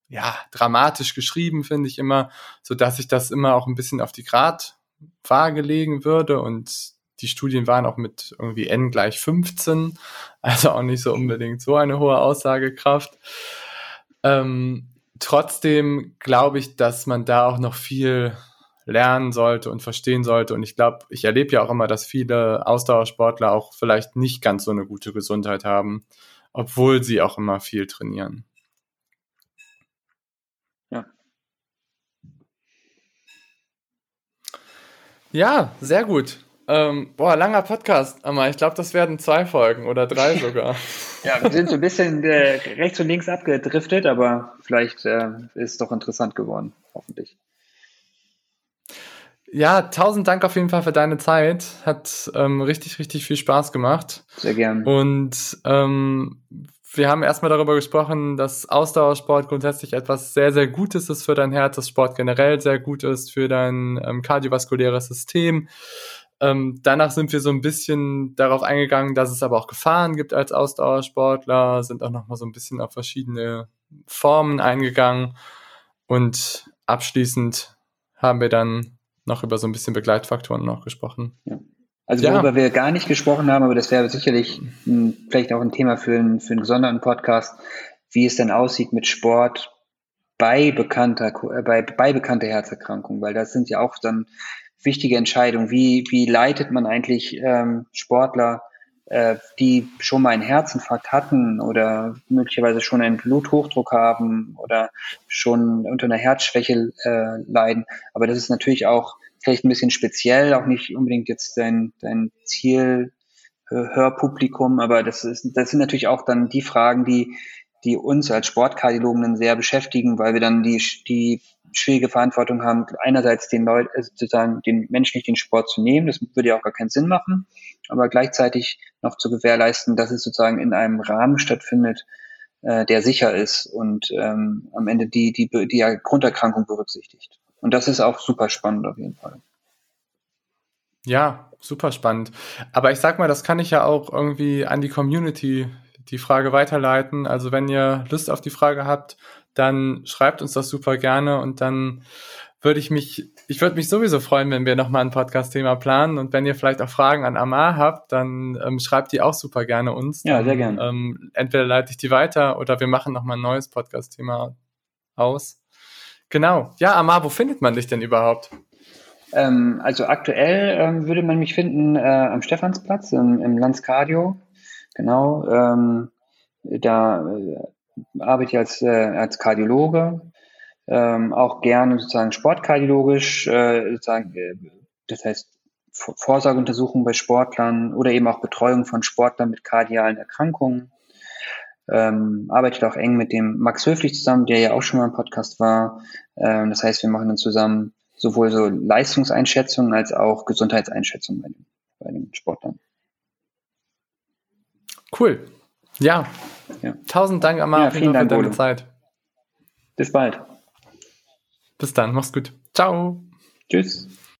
[SPEAKER 1] ja, dramatisch geschrieben, finde ich immer, so dass ich das immer auch ein bisschen auf die Gradwaage legen würde und die Studien waren auch mit irgendwie n gleich 15, also auch nicht so unbedingt so eine hohe Aussagekraft. Ähm, trotzdem glaube ich, dass man da auch noch viel lernen sollte und verstehen sollte. Und ich glaube, ich erlebe ja auch immer, dass viele Ausdauersportler auch vielleicht nicht ganz so eine gute Gesundheit haben, obwohl sie auch immer viel trainieren.
[SPEAKER 2] Ja.
[SPEAKER 1] Ja, sehr gut. Ähm, boah, langer Podcast, aber ich glaube, das werden zwei Folgen oder drei sogar.
[SPEAKER 2] ja, wir sind so ein bisschen äh, rechts und links abgedriftet, aber vielleicht äh, ist es doch interessant geworden, hoffentlich.
[SPEAKER 1] Ja, tausend Dank auf jeden Fall für deine Zeit. Hat ähm, richtig, richtig viel Spaß gemacht.
[SPEAKER 2] Sehr gern.
[SPEAKER 1] Und ähm, wir haben erstmal darüber gesprochen, dass Ausdauersport grundsätzlich etwas sehr, sehr Gutes ist für dein Herz, dass Sport generell sehr gut ist für dein ähm, kardiovaskuläres System. Ähm, danach sind wir so ein bisschen darauf eingegangen, dass es aber auch Gefahren gibt als Ausdauersportler, sind auch nochmal so ein bisschen auf verschiedene Formen eingegangen und abschließend haben wir dann noch über so ein bisschen Begleitfaktoren noch gesprochen.
[SPEAKER 2] Ja. Also ja. worüber wir gar nicht gesprochen haben, aber das wäre sicherlich ein, vielleicht auch ein Thema für, ein, für einen gesonderten Podcast, wie es denn aussieht mit Sport bei bekannter, äh, bei, bei bekannter Herzerkrankung, weil das sind ja auch dann wichtige Entscheidung. Wie, wie leitet man eigentlich ähm, Sportler, äh, die schon mal einen Herzinfarkt hatten oder möglicherweise schon einen Bluthochdruck haben oder schon unter einer Herzschwäche äh, leiden. Aber das ist natürlich auch vielleicht ein bisschen speziell, auch nicht unbedingt jetzt dein, dein Ziel, äh, Hörpublikum, aber das ist, das sind natürlich auch dann die Fragen, die, die uns als Sportkardiologen sehr beschäftigen, weil wir dann die, die schwierige Verantwortung haben, einerseits den Leuten, also sozusagen den Menschen nicht den Sport zu nehmen, das würde ja auch gar keinen Sinn machen, aber gleichzeitig noch zu gewährleisten, dass es sozusagen in einem Rahmen stattfindet, äh, der sicher ist und ähm, am Ende die, die, die Grunderkrankung berücksichtigt. Und das ist auch super spannend auf jeden Fall.
[SPEAKER 1] Ja, super spannend. Aber ich sag mal, das kann ich ja auch irgendwie an die Community die Frage weiterleiten. Also wenn ihr Lust auf die Frage habt, dann schreibt uns das super gerne und dann würde ich mich, ich würde mich sowieso freuen, wenn wir nochmal ein Podcast-Thema planen und wenn ihr vielleicht auch Fragen an Amar habt, dann ähm, schreibt die auch super gerne uns.
[SPEAKER 2] Ja, sehr
[SPEAKER 1] gerne. Ähm, entweder leite ich die weiter oder wir machen nochmal ein neues Podcast-Thema aus. Genau. Ja, Amar, wo findet man dich denn überhaupt?
[SPEAKER 2] Ähm, also aktuell ähm, würde man mich finden äh, am Stephansplatz im, im Landscardio. Genau. Ähm, da äh, arbeite ich als, äh, als Kardiologe, ähm, auch gerne sozusagen sportkardiologisch, äh, sozusagen, äh, das heißt Vorsorgeuntersuchungen bei Sportlern oder eben auch Betreuung von Sportlern mit kardialen Erkrankungen. Ähm, arbeite auch eng mit dem Max Höflich zusammen, der ja auch schon mal im Podcast war. Ähm, das heißt, wir machen dann zusammen sowohl so Leistungseinschätzungen als auch Gesundheitseinschätzungen bei den, bei den Sportlern.
[SPEAKER 1] Cool. Ja. ja. Tausend Dank, Amar, ja,
[SPEAKER 2] vielen Dank
[SPEAKER 1] für deine Zeit.
[SPEAKER 2] Bis bald.
[SPEAKER 1] Bis dann, mach's gut. Ciao.
[SPEAKER 2] Tschüss.